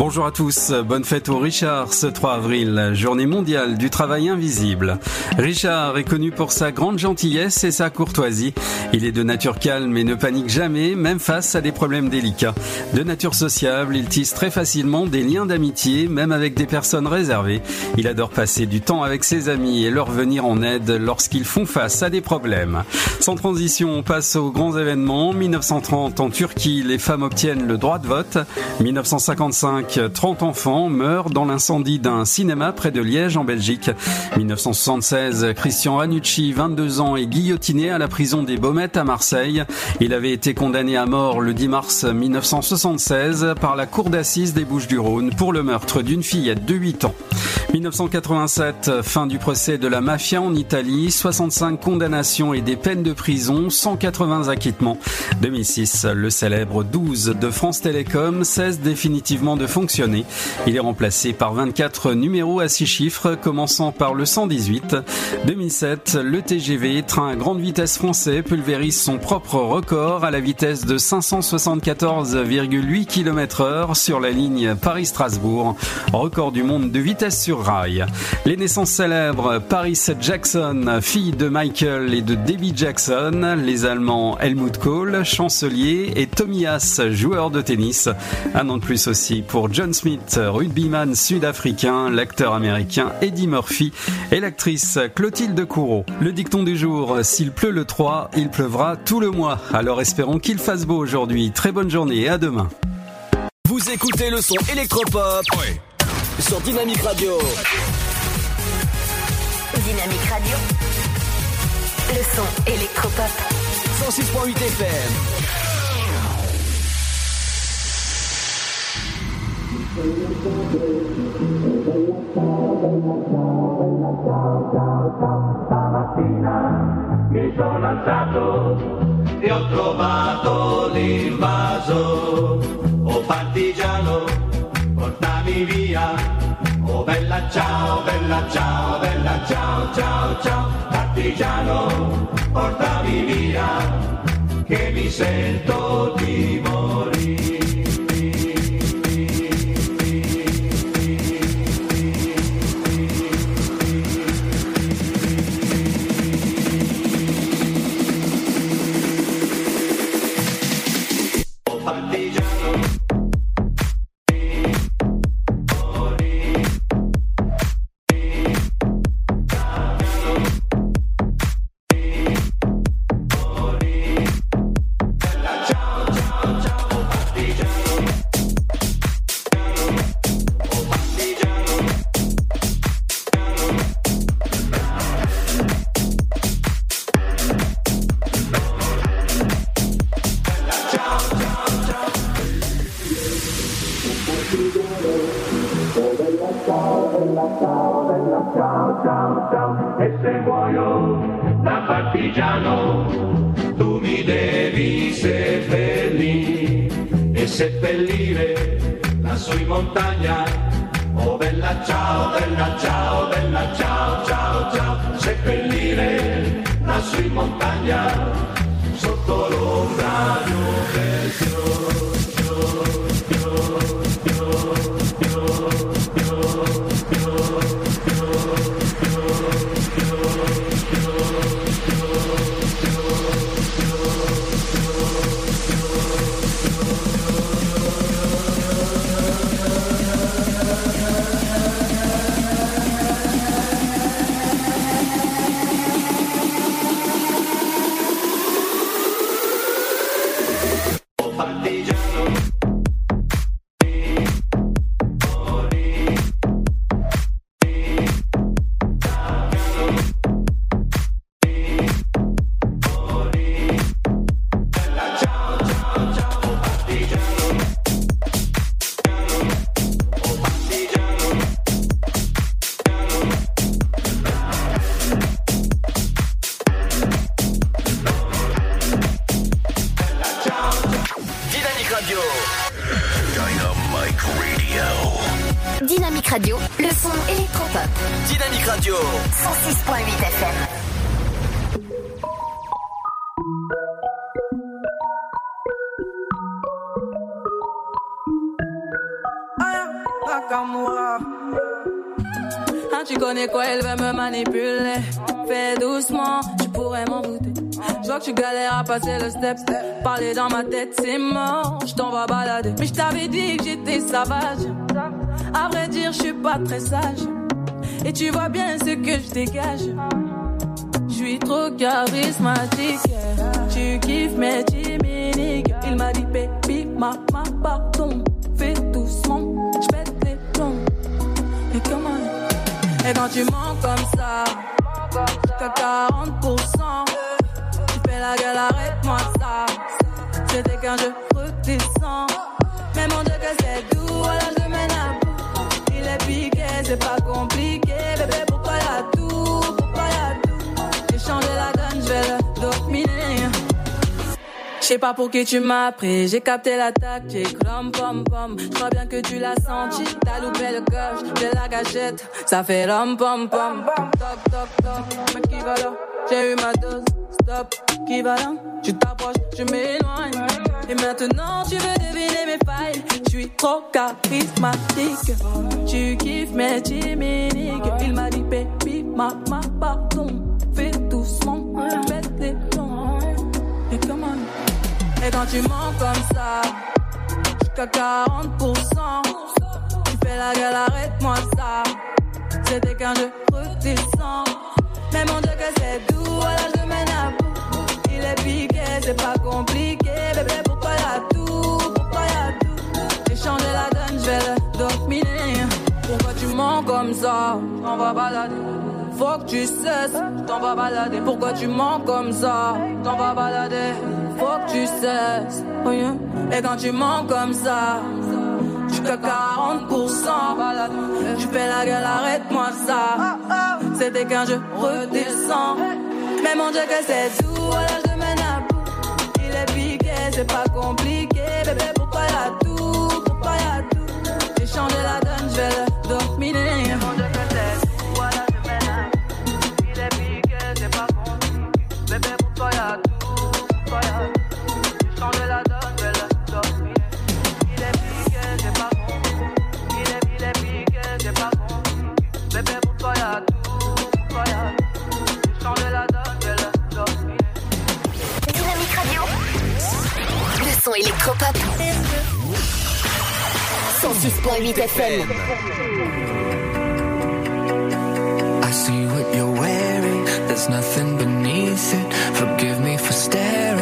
Bonjour à tous, bonne fête au Richard ce 3 avril, journée mondiale du travail invisible. Richard est connu pour sa grande gentillesse et sa courtoisie. Il est de nature calme et ne panique jamais, même face à des problèmes délicats. De nature sociable, il tisse très facilement des liens d'amitié, même avec des personnes réservées. Il adore passer du temps avec ses amis et leur venir en aide lorsqu'ils font face à des problèmes. Sans transition, on passe aux grands événements. 1930, en Turquie, les femmes obtiennent le droit de vote. 1955, 30 enfants meurent dans l'incendie d'un cinéma près de Liège en Belgique. 1976, Christian Ranucci, 22 ans, est guillotiné à la prison des Baumettes à Marseille. Il avait été condamné à mort le 10 mars 1976 par la cour d'assises des Bouches-du-Rhône pour le meurtre d'une fillette de 8 ans. 1987, fin du procès de la mafia en Italie, 65 condamnations et des peines de prison, 180 acquittements. 2006, le célèbre 12 de France Télécom cesse définitivement de fonctionner. Il est remplacé par 24 numéros à 6 chiffres, commençant par le 118. 2007, le TGV, train à grande vitesse français, pulvérise son propre record à la vitesse de 574,8 km heure sur la ligne Paris-Strasbourg. Record du monde de vitesse sur rail. Les naissances célèbres, Paris Jackson, fille de Michael et de Debbie Jackson, les Allemands Helmut Kohl, chancelier, et Tommy Haas, joueur de tennis. Un an de plus aussi pour John Smith, rugbyman sud-africain, l'acteur américain Eddie Murphy et l'actrice Clotilde Courreau. Le dicton du jour, s'il pleut le 3, il pleuvra tout le mois. Alors espérons qu'il fasse beau aujourd'hui. Très bonne journée et à demain. Vous écoutez le son électropop sur Dynamique Radio. Dynamique Radio. Le son électropop. 106.8 FM. Mi sono alzato e ho trovato l'invaso. Oh partigiano, portami via. Oh bella ciao, bella ciao, bella ciao, ciao, ciao. Partigiano, portami via, che mi sento di morire. Tu m'as pris, j'ai capté la tactique, rom pom pom. Je crois bien que tu l'as senti, t'as loupé le coche de la gâchette, ça fait rom pom pom. Toc toc toc, mais qui va là J'ai eu ma dose, stop, qui va là Tu t'approches, je m'éloigne. Et maintenant tu veux deviner mes failles, je suis trop charismatique. Tu kiffes mes chimiques, il m'a dit baby, ma, ma, pardon. Fais doucement, et quand tu mens comme ça, jusqu'à 40%, tu fais la gueule, arrête-moi ça. C'était qu'un jeu redescend. Mais mon Dieu, que c'est doux, voilà, je mène à bout. Il est piqué, c'est pas compliqué. Bébé, pourquoi y'a tout Pourquoi y'a tout? J'ai changé la donne, je vais le dominer. Pourquoi tu mens comme ça? On va balader. Faut que tu cesses, t'en vas balader. Pourquoi tu mens comme ça? T'en vas balader. Faut que tu cesses. oh. Et quand tu mens comme ça, jusqu'à 40%, balade. Tu fais la gueule, arrête-moi ça. C'était qu'un jeu redescend. Mais mon Dieu, que c'est doux, voilà, je mène à bout. Il est piqué, c'est pas compliqué. Bébé, pourquoi y'a tout? Pourquoi y'a tout? J'ai changé la donne, je vais le dominer. Son électropop. 106.8 FM. I see what you're wearing, there's nothing beneath it. Forgive me for staring,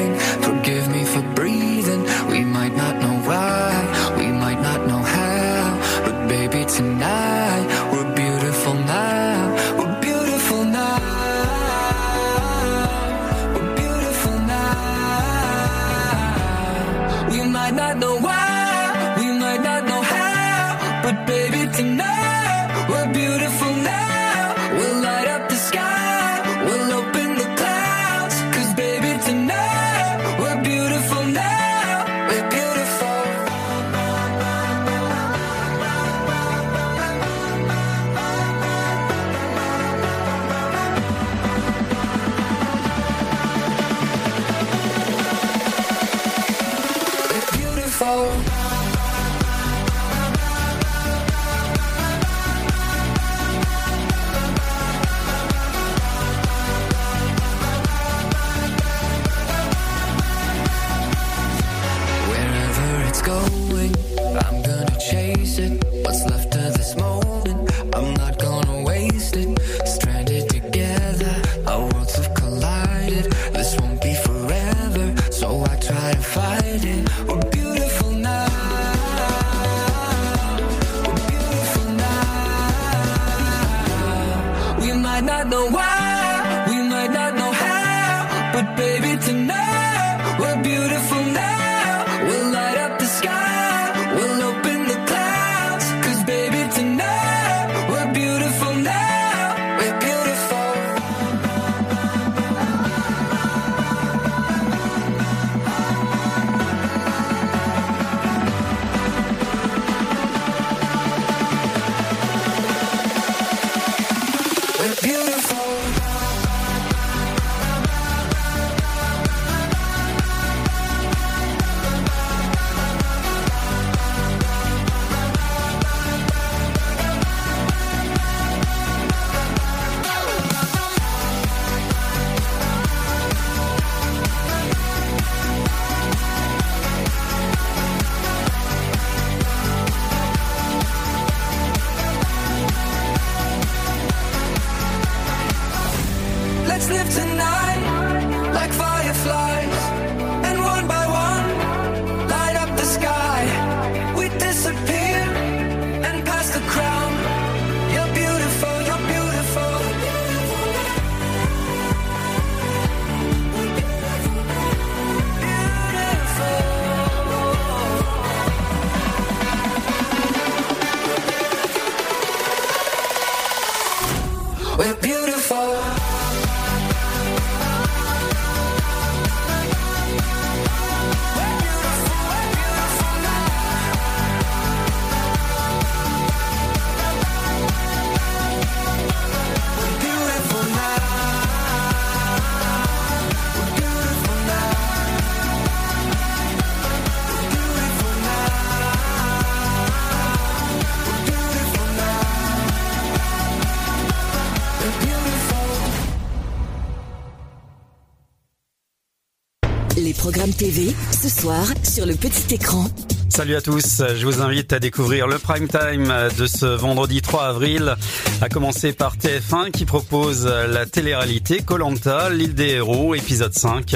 soir, sur le petit écran. Salut à tous, je vous invite à découvrir le prime time de ce vendredi 3 avril, à commencer par TF1 qui propose la télé-réalité Colanta, l'île des héros, épisode 5.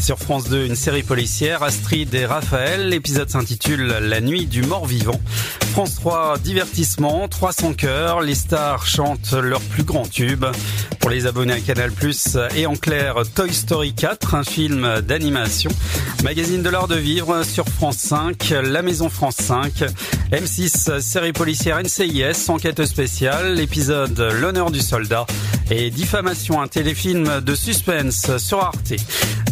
Sur France 2, une série policière, Astrid et Raphaël, l'épisode s'intitule La nuit du mort-vivant. France 3, divertissement, 300 cœurs, les stars chantent leur plus grand tube. Pour les abonnés à Canal+, et en clair, Toy Story 4, un film d'animation. Magazine de l'art de vivre sur France 5, La Maison France 5, M6, série policière NCIS, enquête spéciale, l'épisode L'honneur du soldat et Diffamation, un téléfilm de suspense sur Arte.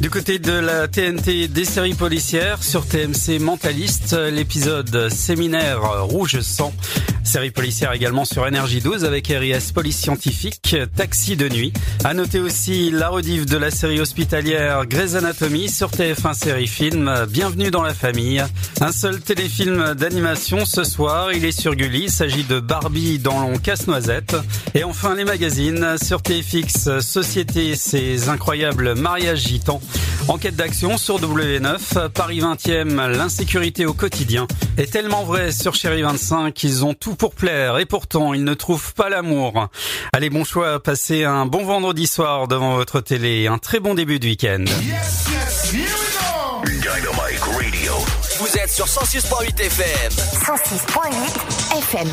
Du côté de la TNT des séries policières, sur TMC Mentaliste, l'épisode Séminaire Rouge Sang. Série policière également sur Énergie 12 avec RIS Police Scientifique, Taxi de nuit. À noter aussi la rediff de la série hospitalière Grey's Anatomy sur TF1 série film Bienvenue dans la famille. Un seul téléfilm d'animation ce soir, il est sur Gulli, il s'agit de Barbie dans long casse-noisette. Et enfin les magazines sur TFX Société, ses incroyables mariages gitans. Enquête d'action sur W9, Paris 20e, l'insécurité au quotidien. Est tellement vrai sur Chéri 25, ils ont tout pour plaire et pourtant ils ne trouvent pas l'amour. Allez, bon choix, passez un bon vendredi soir devant votre télé, un très bon début de week-end. Dynamite Radio. Vous êtes sur 106.8 FM. 106.8 FM.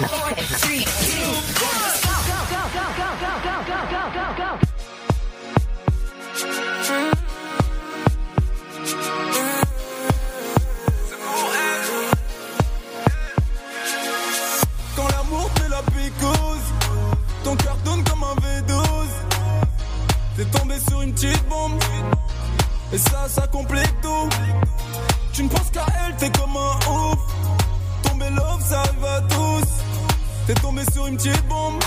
Quand l'amour fait la pécose, ton cœur tourne comme un V12. T'es tombé sur une petite bombe, et ça, ça complique tout. Tu ne penses qu'à elle, t'es comme un ouf. Tomber love, ça à tous. T'es tombé sur une petite bombe,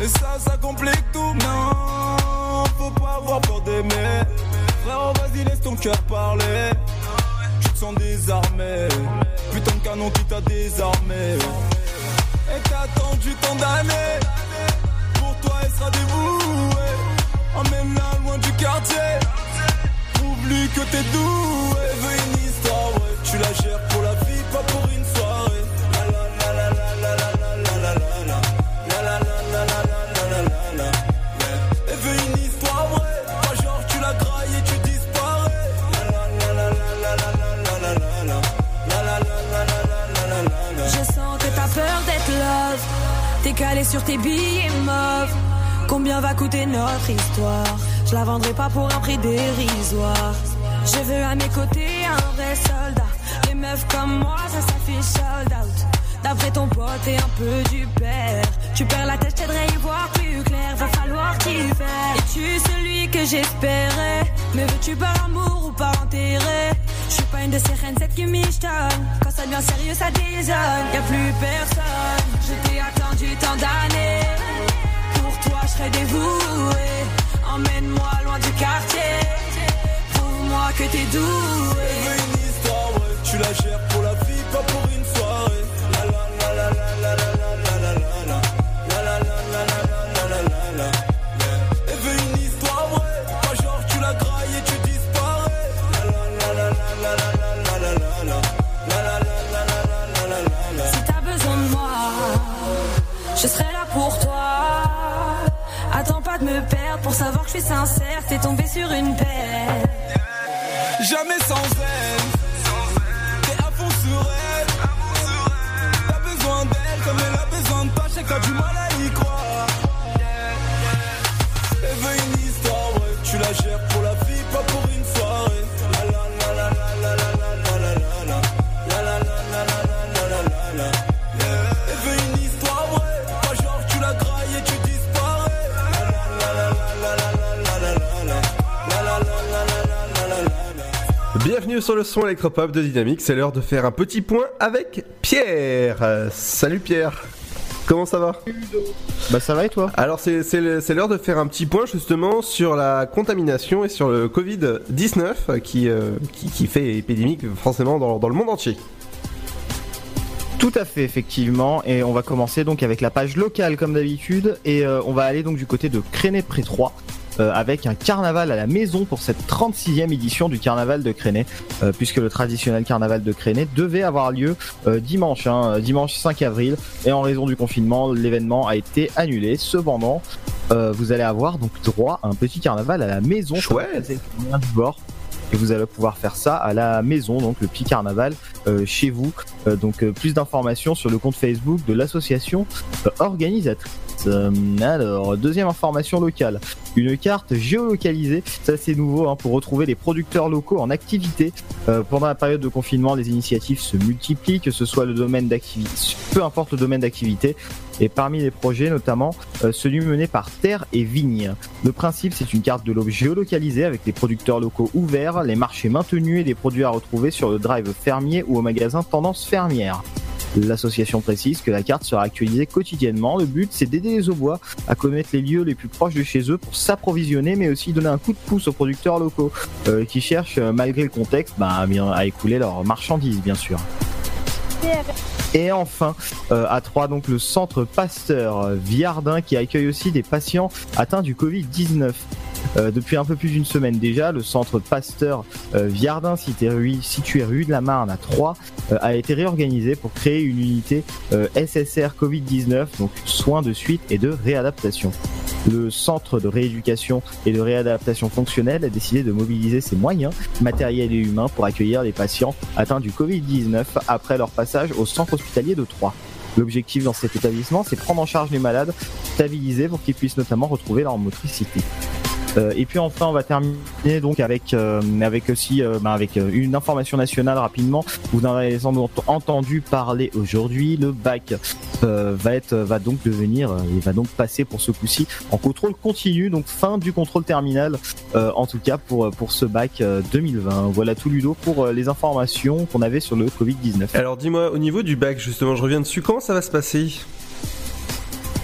et ça, ça complique tout. Non, faut pas avoir peur d'aimer. Frérot, vas-y, laisse ton cœur parler. Tu te sens désarmé. Putain de canon qui t'a désarmé. Et t'as attendu tant d'années. Pour toi, elle sera dévouée. Emmène-la loin du quartier. Prouve-lui que t'es doué. Elle veut une histoire, ouais. Tu la gères pour la vie, pas pour une soirée. Calé sur tes billets mauves. Combien va coûter notre histoire? Je la vendrai pas pour un prix dérisoire. Je veux à mes côtés un vrai soldat. Les meufs comme moi, ça s'affiche sold out. D'après ton pote et un peu du père. Tu perds la tête, je t'aiderai à y voir plus clair. Va falloir t'y faire. Es-tu celui que j'espérais? Mais veux-tu par amour ou par intérêt Je suis pas une de ces reines, cette qui michetonne. Quand ça devient sérieux, ça désonne. Y a plus personne. Attendu tant d'années. Pour toi, je serai dévoué. Emmène-moi loin du quartier. Prouve-moi que t'es doué. Une histoire. Tu la gères pour la vie, pas pour une soirée. La la pour savoir que je suis sincère. T'es tombé sur une paire. Jamais sans elle. Bienvenue sur le son électropop de Dynamique, c'est l'heure de faire un petit point avec Pierre. Euh, salut Pierre, comment ça va? Bah ça va et toi? Alors c'est l'heure de faire un petit point justement sur la contamination et sur le Covid-19 qui, euh, qui, qui fait épidémique forcément dans, dans le monde entier. Tout à fait, effectivement. Et on va commencer donc avec la page locale comme d'habitude. Et euh, on va aller donc du côté de Créné-Pré 3. Euh, avec un carnaval à la maison pour cette 36e édition du carnaval de Crénet, euh, puisque le traditionnel carnaval de Crénet devait avoir lieu euh, dimanche, hein, dimanche 5 avril, et en raison du confinement, l'événement a été annulé. Cependant, vous allez avoir donc droit à un petit carnaval à la maison. Chouette. Du bord. Et vous allez pouvoir faire ça à la maison, donc le petit carnaval euh, chez vous. Euh, donc euh, plus d'informations sur le compte Facebook de l'association organisatrice. Euh, alors, deuxième information locale, une carte géolocalisée, ça c'est nouveau hein, pour retrouver les producteurs locaux en activité. Euh, pendant la période de confinement, les initiatives se multiplient, que ce soit le domaine d'activité, peu importe le domaine d'activité. Et parmi les projets, notamment euh, celui mené par Terre et Vigne. Le principe, c'est une carte de l'aube géolocalisée avec les producteurs locaux ouverts, les marchés maintenus et des produits à retrouver sur le drive fermier ou au magasin Tendance Fermière. L'association précise que la carte sera actualisée quotidiennement. Le but, c'est d'aider les Aubois à connaître les lieux les plus proches de chez eux pour s'approvisionner, mais aussi donner un coup de pouce aux producteurs locaux euh, qui cherchent, euh, malgré le contexte, bah, à écouler leurs marchandises, bien sûr. Et enfin, euh, à 3, donc le centre Pasteur Viardin qui accueille aussi des patients atteints du Covid-19. Euh, depuis un peu plus d'une semaine déjà, le centre Pasteur euh, Viardin, situé rue, de la Marne à 3, euh, a été réorganisé pour créer une unité euh, SSR Covid-19, donc soins de suite et de réadaptation. Le centre de rééducation et de réadaptation fonctionnelle a décidé de mobiliser ses moyens matériels et humains pour accueillir les patients atteints du Covid-19 après leur passage au centre hospitalier de Troyes. L'objectif dans cet établissement, c'est prendre en charge les malades, stabiliser pour qu'ils puissent notamment retrouver leur motricité. Euh, et puis enfin, on va terminer donc avec euh, avec aussi euh, bah, avec une information nationale rapidement. Vous en avez entendu parler aujourd'hui. Le bac va être va donc devenir et va donc passer pour ce coup-ci en contrôle continu, donc fin du contrôle terminal en tout cas pour pour ce bac euh, 2020. Voilà tout Ludo pour les informations qu'on avait sur le Covid 19. Alors dis-moi, au niveau du bac, justement, je reviens dessus, comment ça va se passer?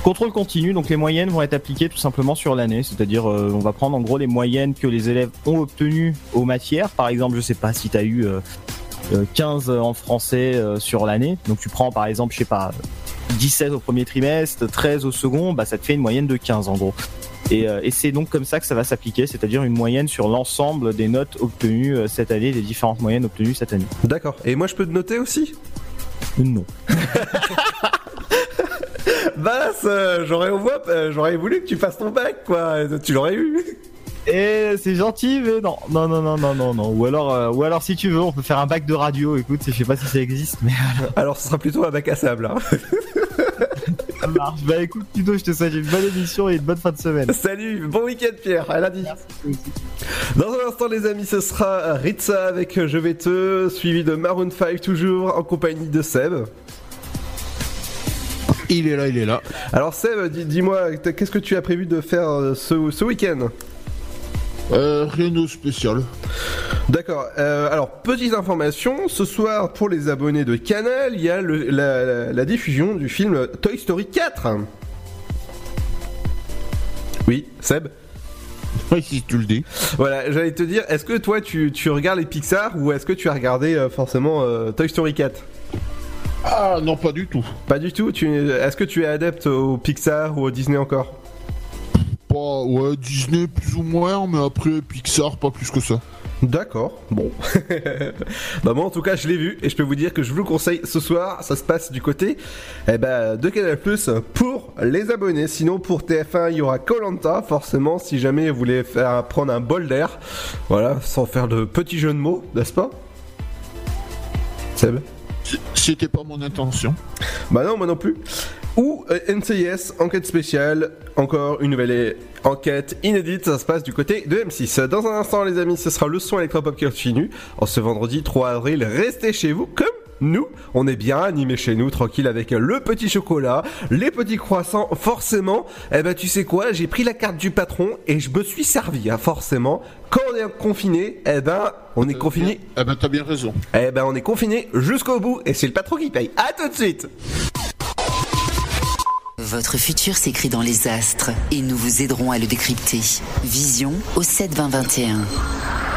Contrôle continu, donc les moyennes vont être appliquées tout simplement sur l'année, c'est-à-dire euh, on va prendre en gros les moyennes que les élèves ont obtenues aux matières. Par exemple, je sais pas si tu as eu euh, euh, 15 en français euh, sur l'année, donc tu prends par exemple, je sais pas, 17 au premier trimestre, 13 au second, bah ça te fait une moyenne de 15 en gros. Et, euh, et c'est donc comme ça que ça va s'appliquer, c'est-à-dire une moyenne sur l'ensemble des notes obtenues euh, cette année, des différentes moyennes obtenues cette année. D'accord. Et moi, je peux te noter aussi? Non. Basse, euh, j'aurais euh, j'aurais voulu que tu fasses ton bac, quoi. Tu l'aurais eu. Et c'est gentil, mais non, non, non, non, non, non, non. Ou alors, euh, ou alors si tu veux, on peut faire un bac de radio. Écoute, je sais pas si ça existe, mais Alors, ce sera plutôt un bac à sable. Hein. ça marche. Bah écoute, Ludo, je te souhaite une bonne émission et une bonne fin de semaine. Salut, bon week-end, Pierre. À lundi. Dans un instant, les amis, ce sera Ritza avec Je vais te, suivi de Maroon 5 toujours en compagnie de Seb. Il est là, il est là. Alors Seb, dis- dis-moi, qu'est-ce que tu as prévu de faire euh, ce, ce week-end? Euh, rien de spécial. D'accord. euh, alors, petite information, ce soir, pour les abonnés de Canal, il y a le- la, la- la diffusion du film Toy Story 4. Oui, Seb? Oui, si tu le dis. Voilà, j'allais te dire, est-ce que toi, tu, tu regardes les Pixar ou est-ce que tu as regardé euh, forcément euh, Toy Story 4 Ah non, pas du tout. Pas du tout tu, Est-ce que tu es adepte au Pixar ou au Disney encore? Pas, ouais, Disney plus ou moins, mais après Pixar, pas plus que ça. D'accord, bon. bah moi en tout cas je l'ai vu et je peux vous dire que je vous le conseille ce soir, ça se passe du côté eh ben, de Canal Plus pour les abonnés. Sinon pour TF1 il y aura Colanta forcément si jamais vous voulez faire prendre un bol d'air. Voilà, sans faire de petits jeux de mots, n'est-ce pas? Seb? C'était pas mon intention. Bah non, moi non plus. Ou euh, NCIS, enquête spéciale, encore une nouvelle enquête inédite, ça se passe du côté de M6. Dans un instant les amis, ce sera le son électropop qui continue. En ce vendredi 3 avril, restez chez vous comme nous. On est bien animés chez nous, tranquille avec le petit chocolat, les petits croissants. Forcément, eh ben tu sais quoi, j'ai pris la carte du patron et je me suis servi, hein, forcément. Quand on est confiné, eh ben on est confiné. Eh ben t'as bien raison. Eh ben on est confiné jusqu'au bout et c'est le patron qui paye. À tout de suite Votre futur s'écrit dans les astres et nous vous aiderons à le décrypter. Vision au 72021.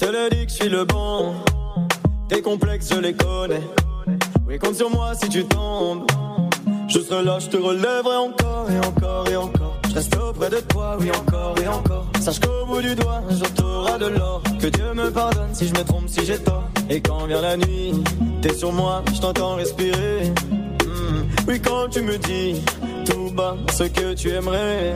Te le dis que je suis le bon. Tes complexes, je les connais. Oui, compte sur moi si tu tombes. Je serai là, je te relèverai encore et encore et encore. Je reste auprès de toi, oui, encore et encore. Sache qu'au bout du doigt, un jour de l'or. Que Dieu me pardonne si je me trompe, si j'ai tort. Et quand vient la nuit, t'es sur moi, je t'entends respirer. Hmm. Oui, quand tu me dis tout bas ce que tu aimerais.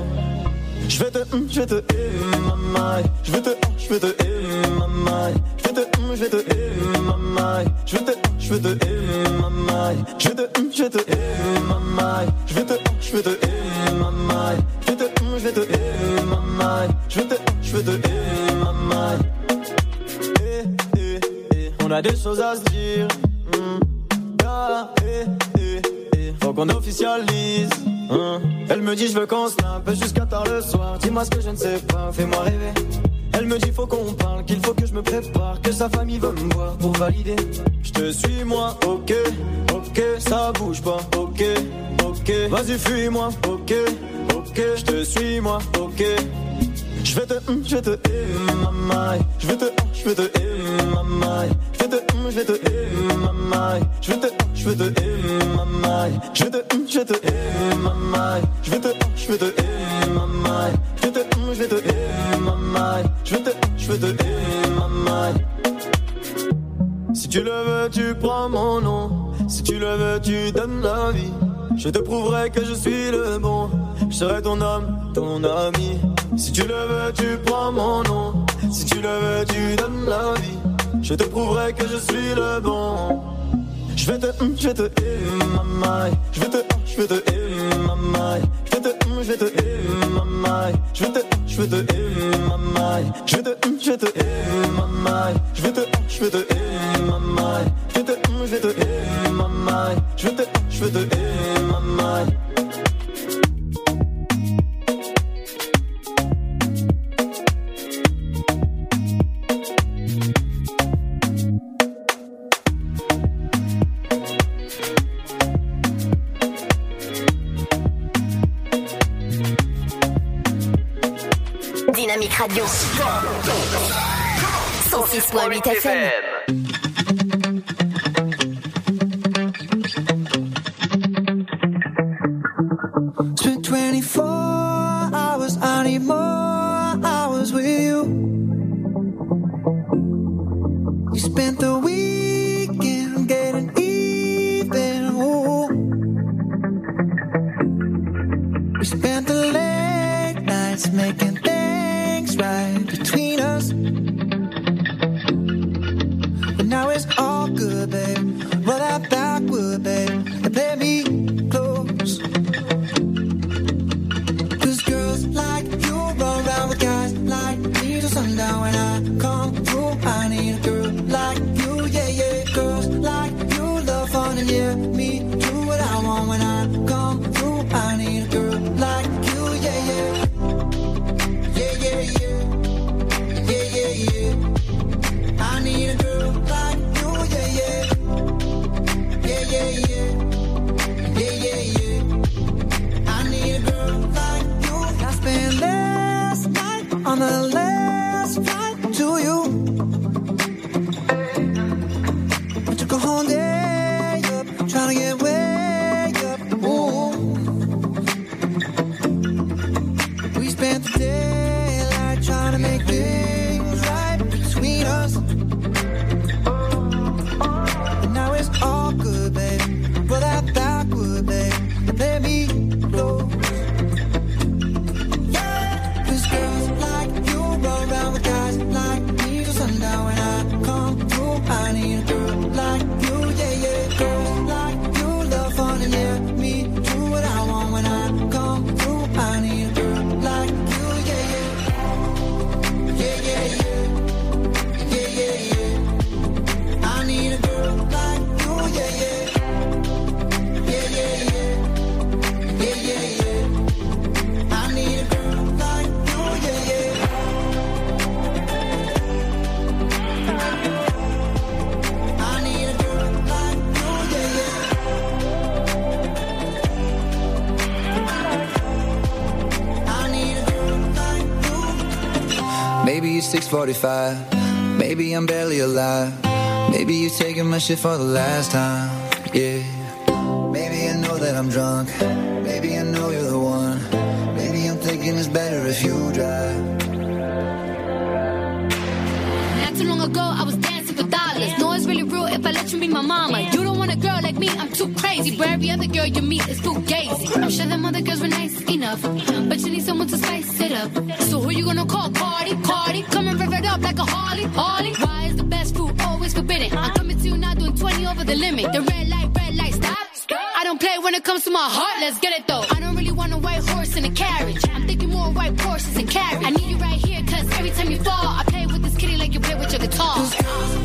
Je vais te, hum, je vais te, eh, maman. Je vais te, hum, je vais te, eh, maman. Je vais te, hum, je vais te, eh, maman. Je vais te, hum, je vais te, eh, maman. Je vais te, hum, je vais te, eh, maman. Je vais te, hum, je vais te, eh, maman. Je vais te, hum, je vais te, eh, maman. Je vais te, hum, je vais te, eh, maman. Eh, eh, eh. On a des choses à se dire. hum. Ah, eh, eh, eh. Faut qu'on officialise. hein? Elle me dit je veux qu'on snap jusqu'à tard le soir. Dis-moi ce que je ne sais pas, fais-moi rêver. Elle me dit faut qu'on parle, qu'il faut que je me prépare, que sa famille veut me voir pour valider. Je te suis moi, ok, ok, ça bouge pas, ok, ok. Vas-y fuis-moi, ok, ok, je te suis moi, ok. Je vais te, je vais te, maman. Je vais te, je vais te, Je vais te, hum, je vais te. Je vais te, hum, je vais te. Je vais te, hum, te, eh, maman. Je vais te, hum, je vais te, eh, maman. Je vais te, hum, je vais te, eh, maman. Je vais te, hum, je vais te. Si tu le veux, tu prends mon nom. Si tu le veux, tu donnes la vie. Je te prouverai que je suis le bon. Je serai ton homme, ton ami. Si tu le veux, tu prends mon nom. Si tu le veux, tu donnes la vie. Je te prouverai que je suis le bon. Je vais te, je vais te, maman. Je vais te, je vais te, maman. Je vais te, je vais te, maman. Je vais te, je vais te, maman. Je vais te, je vais te, maman. Je vais te, je vais te, maman. Je vais te, je vais te. Je vais te, je vais te. Radio. 106.8 FM. Spent 24 hours, I need more 645. Maybe I'm barely alive. Maybe you're taking my shit for the last time. Yeah. Maybe I know that I'm drunk. Maybe I know you're the one. Maybe I'm thinking it's better if you drive. Not too long ago, I was dancing for dollars. No, it's really real if I let you be my mama. You don't want a girl like me, I'm too crazy. But every other girl you meet is too gazy. I'm sure them other girls were nice enough, but you need someone to spice it up. So who you gonna call? Cardi, Cardi, come and rev it up like a Harley, Harley. Why is the best food always forbidden? I'm coming to you now doing 20 over the limit. The red light, red light, stop. I don't play when it comes to my heart, let's get it though. I don't really want a white horse in a carriage. I'm thinking more white horses and carriage. I need you right here, cause every time you fall, I play with this kitty like you play with your guitar.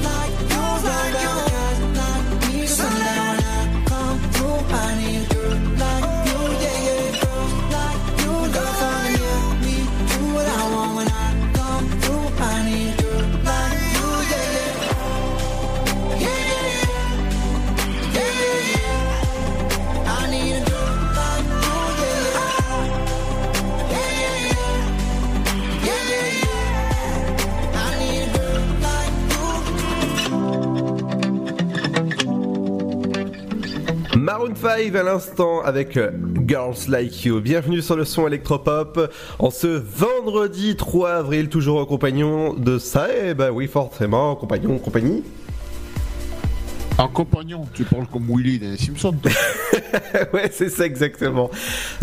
Maroon 5 à l'instant avec euh, Girls Like You. Bienvenue sur le son électropop en ce vendredi 3 avril, toujours en compagnon de ça. Et bah oui, forcément, compagnon, compagnie. En compagnon, tu parles comme Willy des Simpsons. ouais, c'est ça exactement.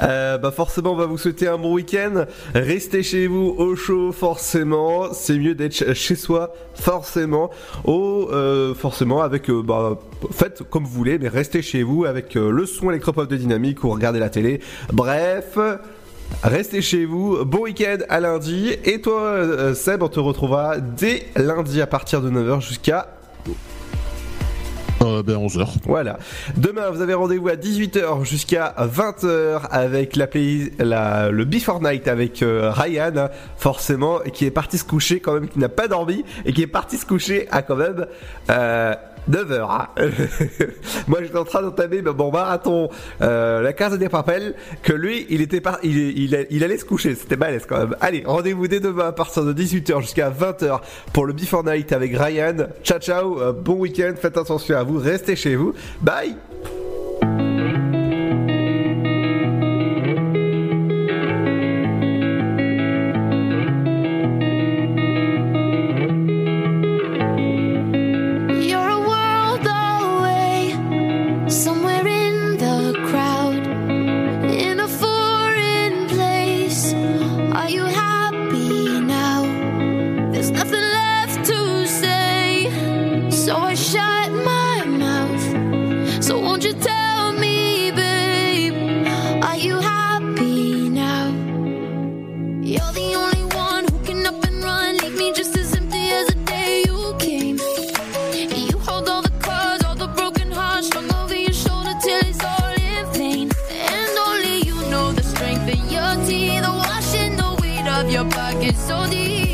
Euh, bah forcément, on va vous souhaiter un bon week-end. Restez chez vous au chaud, forcément. C'est mieux d'être ch- chez soi, forcément. Euh, forcément, avec, euh, bah, faites comme vous voulez, mais restez chez vous avec le son électropop de Dynamique ou regardez la télé. Bref. Restez chez vous, bon week-end à lundi. Et toi, Seb, on te retrouvera dès lundi à partir de 9h jusqu'à Euh, ben 11h. Voilà. Demain, vous avez rendez-vous à 18h jusqu'à 20h avec la play, la, le Before Night avec euh, Ryan, forcément, qui est parti se coucher quand même, qui n'a pas dormi et qui est parti se coucher à quand même euh, 9h. Hein. Moi, j'étais en train d'entamer mon marathon, euh, la case des papels, que lui, il était par... il, il, allait se coucher. C'était balèze quand même. Allez, rendez-vous dès demain à partir de 18h jusqu'à 20h pour le Before Night avec Ryan. Ciao, ciao. Euh, bon week-end. Faites attention à vous. Restez chez vous. Bye. your pockets so deep.